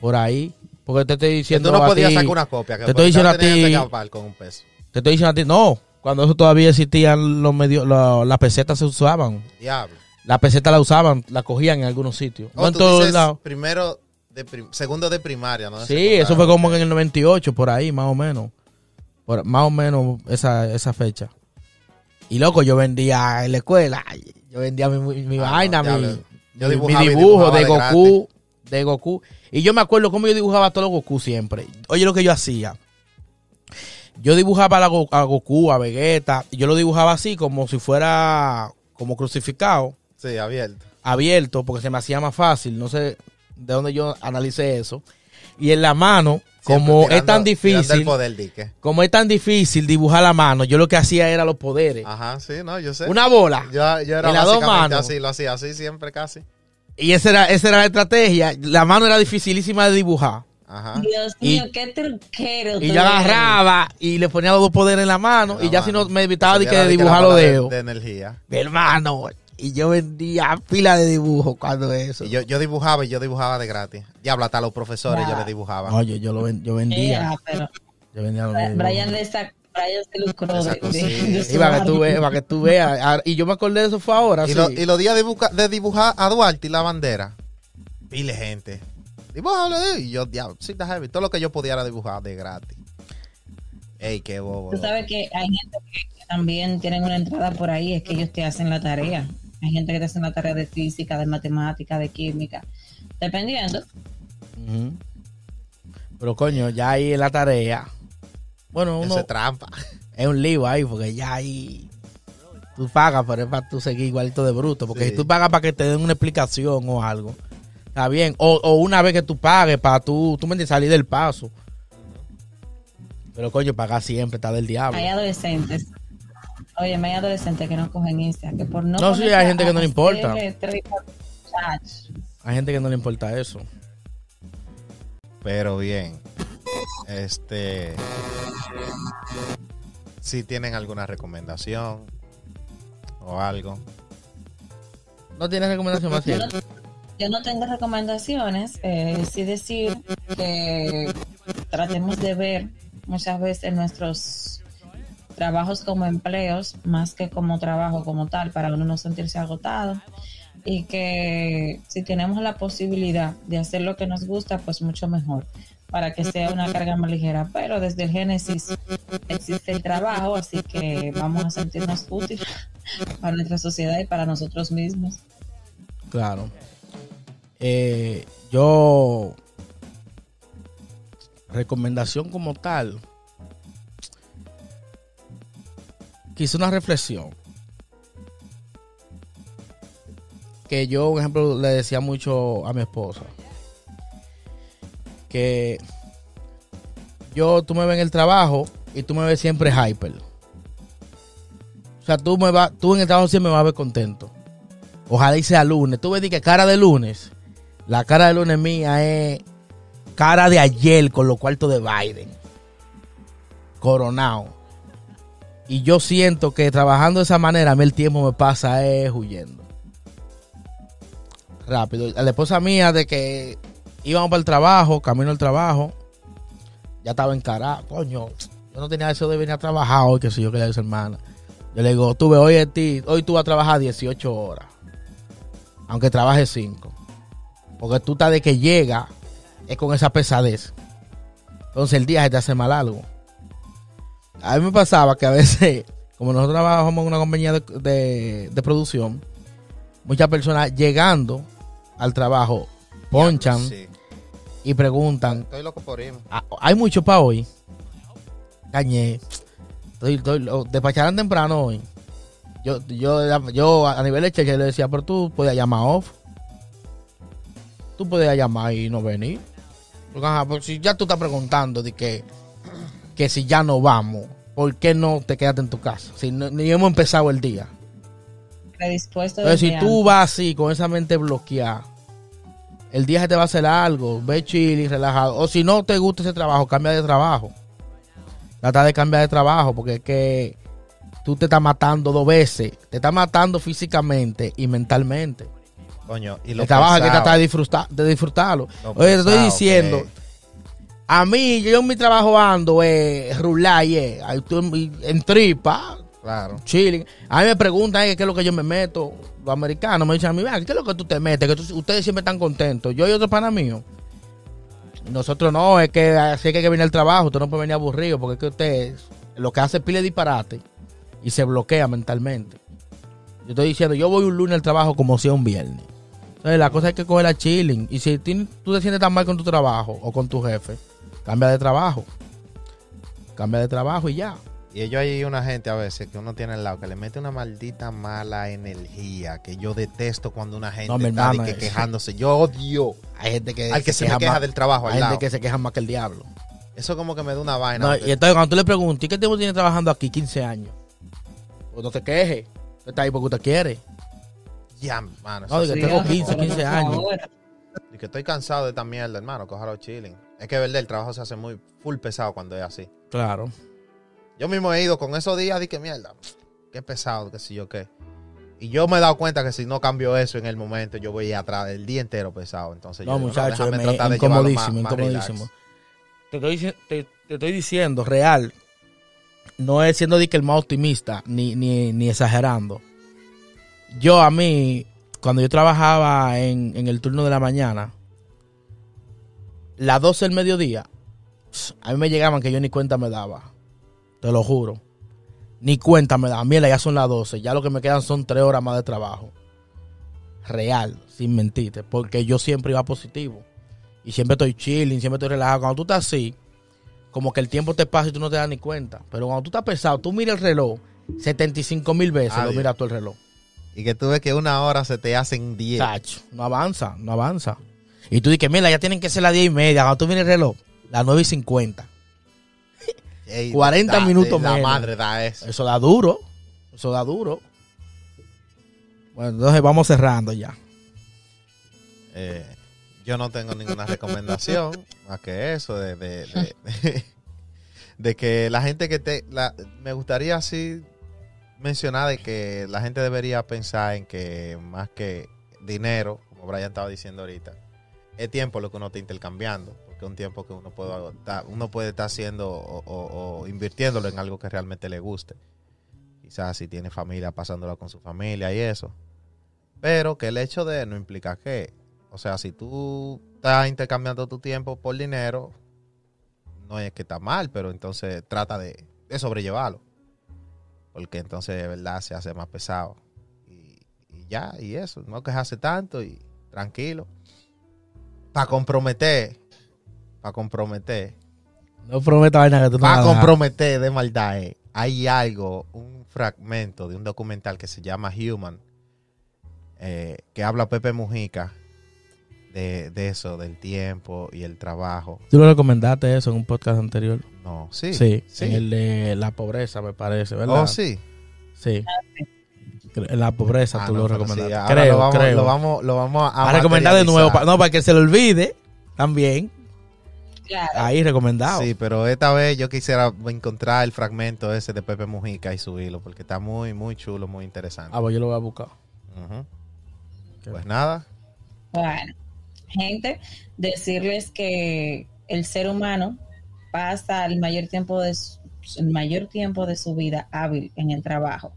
Por ahí. Porque te estoy Que diciendo tú no a podías ti- sacar una copia. Que te estoy diciendo a ti- con un peso. Te estoy diciendo a ti, no. Cuando eso todavía existían los medios, la- las pesetas se usaban. Diablo. Las pesetas la usaban, la cogían en algunos sitios. Oh, no en tú todos dices lados. Primero, de prim- segundo de primaria, ¿no? De Sí, eso fue como en el 98, por ahí, más o menos. Por- más o menos esa, esa fecha. Y loco, yo vendía en la escuela. Yo vendía mi, mi- Ah, vaina, no, mi. Yo mi- dibujo de Goku. De Goku. Y yo me acuerdo cómo yo dibujaba a todos los Goku siempre. Oye lo que yo hacía. Yo dibujaba a, la Go- a Goku, a Vegeta. y Yo lo dibujaba así, como si fuera como crucificado Sí, abierto. abierto porque se me hacía más fácil. No sé de dónde yo analicé eso. Y en la mano, como es tan difícil, el poder, dique. como es tan difícil dibujar la mano, yo lo que hacía era los poderes. Ajá, sí, no, yo sé. Una bola. Yo, yo era en las dos manos. así, lo hacía así siempre casi. Y esa era, esa era la estrategia. La mano era dificilísima de dibujar. Ajá. Dios Y- mío, qué truquero. Y yo agarraba y le ponía los dos poderes en la mano. Y ya si no me evitaba de que dibujar los de- dedos. De energía. Mi hermano. Y yo vendía pila de dibujos cuando eso. Y yo, yo dibujaba y yo dibujaba de gratis. Diablo, hasta a los profesores Ya. yo les dibujaba. Oye, yo lo ven- yo vendía. Era, pero Yo vendía los dibujos. Brian de esa, Brian se lucró de, Y para que tú veas, para que tú veas. Ah, Y yo me acordé de eso fue ahora. y, sí. lo- y los días de, dibujar a Duarte y la bandera, pile gente. Dibújalo, eh. y yo, diablo, sí, está heavy. Todo lo que yo pudiera dibujar de gratis. Ey, qué bobo. Tú sabes que hay gente que también tienen una entrada por ahí, es que ellos te hacen la tarea. Hay gente que te hacen la tarea de física, de matemática, de química. Dependiendo. Pero coño, ya ahí en la tarea. Bueno, uno es trampa. es un lío ahí, porque ya ahí tú pagas, pero es para tú seguir igualito de bruto. Porque Sí. si tú pagas para que te den una explicación o algo, está bien. O, o una vez que tú pagues para tú, tú me entiendes, salir del paso. Pero coño, pagar siempre está del diablo. Hay adolescentes. Oye, hay adolescentes que no cogen Insta, que por no. No, sí, hay gente a que no le importa. Hay gente que no le importa eso. Pero bien. Este. Si tienen alguna recomendación o algo. ¿No tienes recomendación más Yo no, cierta? yo no tengo recomendaciones, eh, sí decir que tratemos de ver muchas veces nuestros trabajos como empleos más que como trabajo como tal para uno no sentirse agotado y que si tenemos la posibilidad de hacer lo que nos gusta pues mucho mejor para que sea una carga más ligera pero desde el génesis existe el trabajo así que vamos a sentirnos útiles para nuestra sociedad y para nosotros mismos Claro. Eh, yo. Recomendación como tal. Quise una reflexión. Que yo, por ejemplo, le decía mucho a mi esposa. Que yo, tú me ves en el trabajo y tú me ves siempre hyper. O sea, tú, me vas, tú en el trabajo siempre me vas a ver contento. Ojalá y sea lunes. Tú ves que cara de lunes. La cara de lunes mía es cara de ayer con los cuartos de Biden. Coronado. Y yo siento que trabajando de esa manera, a mí el tiempo me pasa es huyendo. rápido. La esposa mía de que íbamos para el trabajo, camino al trabajo, ya estaba encarada. Coño, yo no tenía eso de venir a trabajar hoy, que si yo quería a su hermana. Yo le digo, tú ve, hoy, a ti, hoy tú vas a trabajar 18 horas, aunque trabajes 5. Porque tú estás de que llega, es con esa pesadez. Entonces el día se te hace mal algo. A mí me pasaba que a veces, como nosotros trabajamos en una compañía de, de- de producción, muchas personas llegando al trabajo ponchan Sí. y preguntan, Estoy loco por irme. "Ah, ¿hay mucho para hoy? Cañé. Estoy, estoy, despacharán temprano hoy. Yo, yo, yo a nivel de cheque le decía, pero tú puedes llamar off. Tú puedes llamar y no venir. Porque, ajá, pues si ya tú estás preguntando de que, que si ya no vamos, ¿por qué no te quedaste en tu casa? Si no- ni hemos empezado el día. Predispuesto Entonces, si tú antes. vas así, con esa mente bloqueada, el día se te va a hacer algo, ve chile, relajado. O si no te gusta ese trabajo, cambia de trabajo. Trata de cambiar de trabajo, porque es que tú te estás matando dos veces. Te estás matando físicamente y mentalmente. Coño, y lo El trabajo hay que pesado, tratar de, disfrutar, de disfrutarlo. lo Oye, te estoy pesado diciendo, que- a mí, yo en mi trabajo ando, eh, rular, eh, en, en tripa, Claro. chilling. A mí me preguntan eh, qué es lo que yo me meto. Los americanos me dicen a mí, "Ven, ¿qué es lo que tú te metes? Que tú- ustedes siempre están contentos. Yo y otro pana mío. Nosotros no, es que así es que hay que venir al trabajo. Usted no puede venir aburrido porque es que usted lo que hace es pile disparate y se bloquea mentalmente. Yo estoy diciendo, yo voy un lunes al trabajo como si es un viernes. Entonces, la cosa es que coger la chilling. Y si tú te sientes tan mal con tu trabajo o con tu jefe, cambia de trabajo. Cambia de trabajo y ya. Y ellos hay una gente a veces que uno tiene al lado que le mete una maldita mala energía que yo detesto cuando una gente No, está hermano, que es- quejándose. Yo odio Hay gente que al que se, me queja más- del trabajo al Hay lado. gente que se queja más que el diablo. Eso como que me da una vaina. No, y entonces cuando tú le preguntas, ¿y qué tiempo tiene trabajando aquí? 15 años. Pues no te quejes. Usted está ahí porque usted quiere. Ya, mano. No, que sí, tengo Sí, 15, por 15 años. y que estoy cansado de esta mierda, hermano. Cójalo chilling. Es que, verdad, el trabajo se hace muy full pesado cuando es así. Claro. Yo mismo he ido con esos días que mierda, qué pesado, qué sé yo qué. Y yo me he dado cuenta que si no cambio eso en el momento, yo voy atrás el día entero pesado. Entonces, No, muchachos, llevarlo incomodísimo, más- incomodísimo. Te estoy, te, te estoy diciendo, real. No es siendo de que el más optimista, ni, ni, ni exagerando. Yo a mí, cuando yo trabajaba en, en el turno de la mañana, las 12 del mediodía, a mí me llegaban que yo ni cuenta me daba. Te lo juro. Ni cuenta me daba. Mira, ya son las 12. Ya lo que me quedan son 3 horas más de trabajo. Real, sin mentirte. Porque yo siempre iba positivo. Y siempre estoy chilling, siempre estoy relajado. Cuando tú estás así, como que el tiempo te pasa y tú no te das ni cuenta. Pero cuando tú estás pesado, tú miras el reloj 75 mil veces, lo Adiós. miras tú el reloj. Y que tú ves que una hora se te hacen 10. Tacho, no avanza, no avanza. Y tú dices, mira, ya tienen que ser las 10 y media. Cuando tú miras el reloj, las 9 y 50. Ey, 40 minutos La menos. madre da eso. Eso da duro. Eso da duro. Bueno, entonces vamos cerrando ya. Eh, yo no tengo ninguna recomendación más que eso de, de, de- de que la gente que te... la- me gustaría así mencionar de que la gente debería pensar en que más que dinero, como Brian estaba diciendo ahorita, es tiempo lo que uno está intercambiando. Porque es un tiempo que uno puede, uno puede estar haciendo o, invirtiéndolo en algo que realmente le guste. Quizás si tiene familia, pasándolo con su familia y eso. Pero que el hecho de no implica que, o sea, si tú estás intercambiando tu tiempo por dinero, no es que está mal, pero entonces trata de, de sobrellevarlo. Porque entonces de verdad se hace más pesado. Y, y ya, y eso, no quejarse tanto y tranquilo. Para comprometer, para comprometer, No prometa vaina que tú no para comprometer de maldad, eh, hay algo, un fragmento de un documental que se llama Human, eh, que habla Pepe Mujica de, de eso, del tiempo y el trabajo. Tú lo recomendaste eso en un podcast anterior. No, sí. Sí, sí. en el de la pobreza, me parece, ¿verdad? Oh, sí. Sí. En la pobreza Ah, tú no, lo recomendaste. sí, ahora creo, lo vamos, creo. Lo vamos, lo vamos a, a recomendar de nuevo, no, para que se le olvide también. Claro. Ahí recomendado. Sí, pero esta vez yo quisiera encontrar el fragmento ese de Pepe Mujica y subirlo, porque está muy, muy chulo, muy interesante. Ah, pues yo lo voy a buscar. Pues nada, Bueno, gente, decirles que el ser humano pasa el mayor tiempo de su, el mayor tiempo de su vida hábil en el trabajo.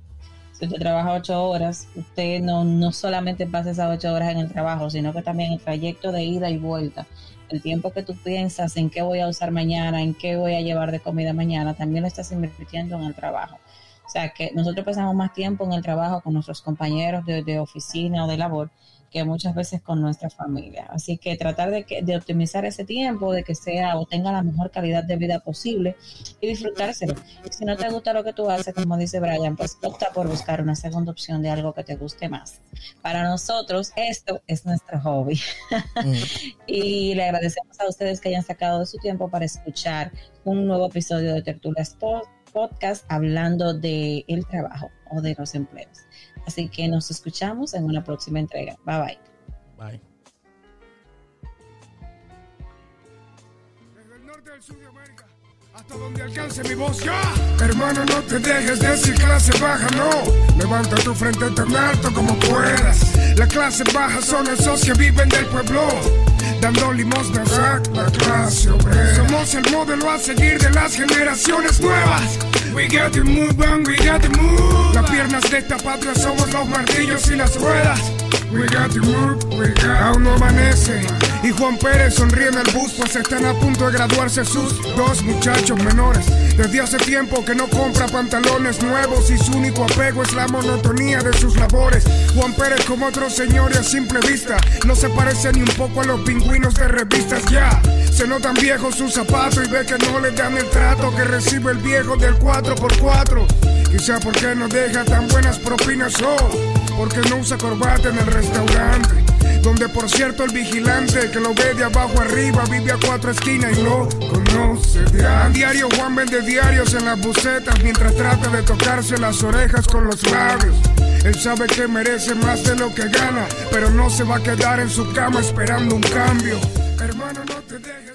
Si usted trabaja ocho horas, usted no, no solamente pasa esas ocho horas en el trabajo, sino que también el trayecto de ida y vuelta, el tiempo que tú piensas en qué voy a usar mañana, en qué voy a llevar de comida mañana, también lo estás invirtiendo en el trabajo. O sea que nosotros pasamos más tiempo en el trabajo con nuestros compañeros de, de oficina o de labor que muchas veces con nuestra familia. Así que tratar de, que, de optimizar ese tiempo, de que sea o tenga la mejor calidad de vida posible y disfrutárselo. Y si no te gusta lo que tú haces, como dice Brian, pues opta por buscar una segunda opción de algo que te guste más. Para nosotros, esto es nuestro hobby. Mm. y le agradecemos a ustedes que hayan sacado de su tiempo para escuchar un nuevo episodio de Tertulias Podcast hablando del el trabajo o de los empleos. Así que nos escuchamos en una próxima entrega. Bye bye. Bye. Desde el norte del sur de América hasta donde alcance mi voz ya. Hermano, no te dejes decir clase baja, no. Levanta tu frente tan alto como puedas. La clase baja son esos que viven del pueblo. Dando limosnas a la clase obrera. Somos el modelo a seguir de las generaciones nuevas. We got to move on, we got to move. Las piernas de esta patria somos los martillos y las ruedas. We got Aún no amanece. Y Juan Pérez sonríe en el bus, pues están a punto de graduarse sus dos muchachos menores. Desde hace tiempo que no compra pantalones nuevos y su único apego es la monotonía de sus labores. Juan Pérez, como otro señor y a simple vista, no se parece ni un poco a los pingüinos de revistas ya. Se notan viejos sus zapatos y ve que no le dan el trato que recibe el viejo del 4x4. Quizá porque no deja tan buenas propinas o porque no usa corbata en el Donde por cierto el vigilante que lo ve de abajo arriba vive a cuatro esquinas y lo conoce de a diario. Juan vende diarios en las bucetas mientras trata de tocarse las orejas con los labios. Él sabe que merece más de lo que gana, pero no se va a quedar en su cama esperando un cambio. Hermano, no te dejes.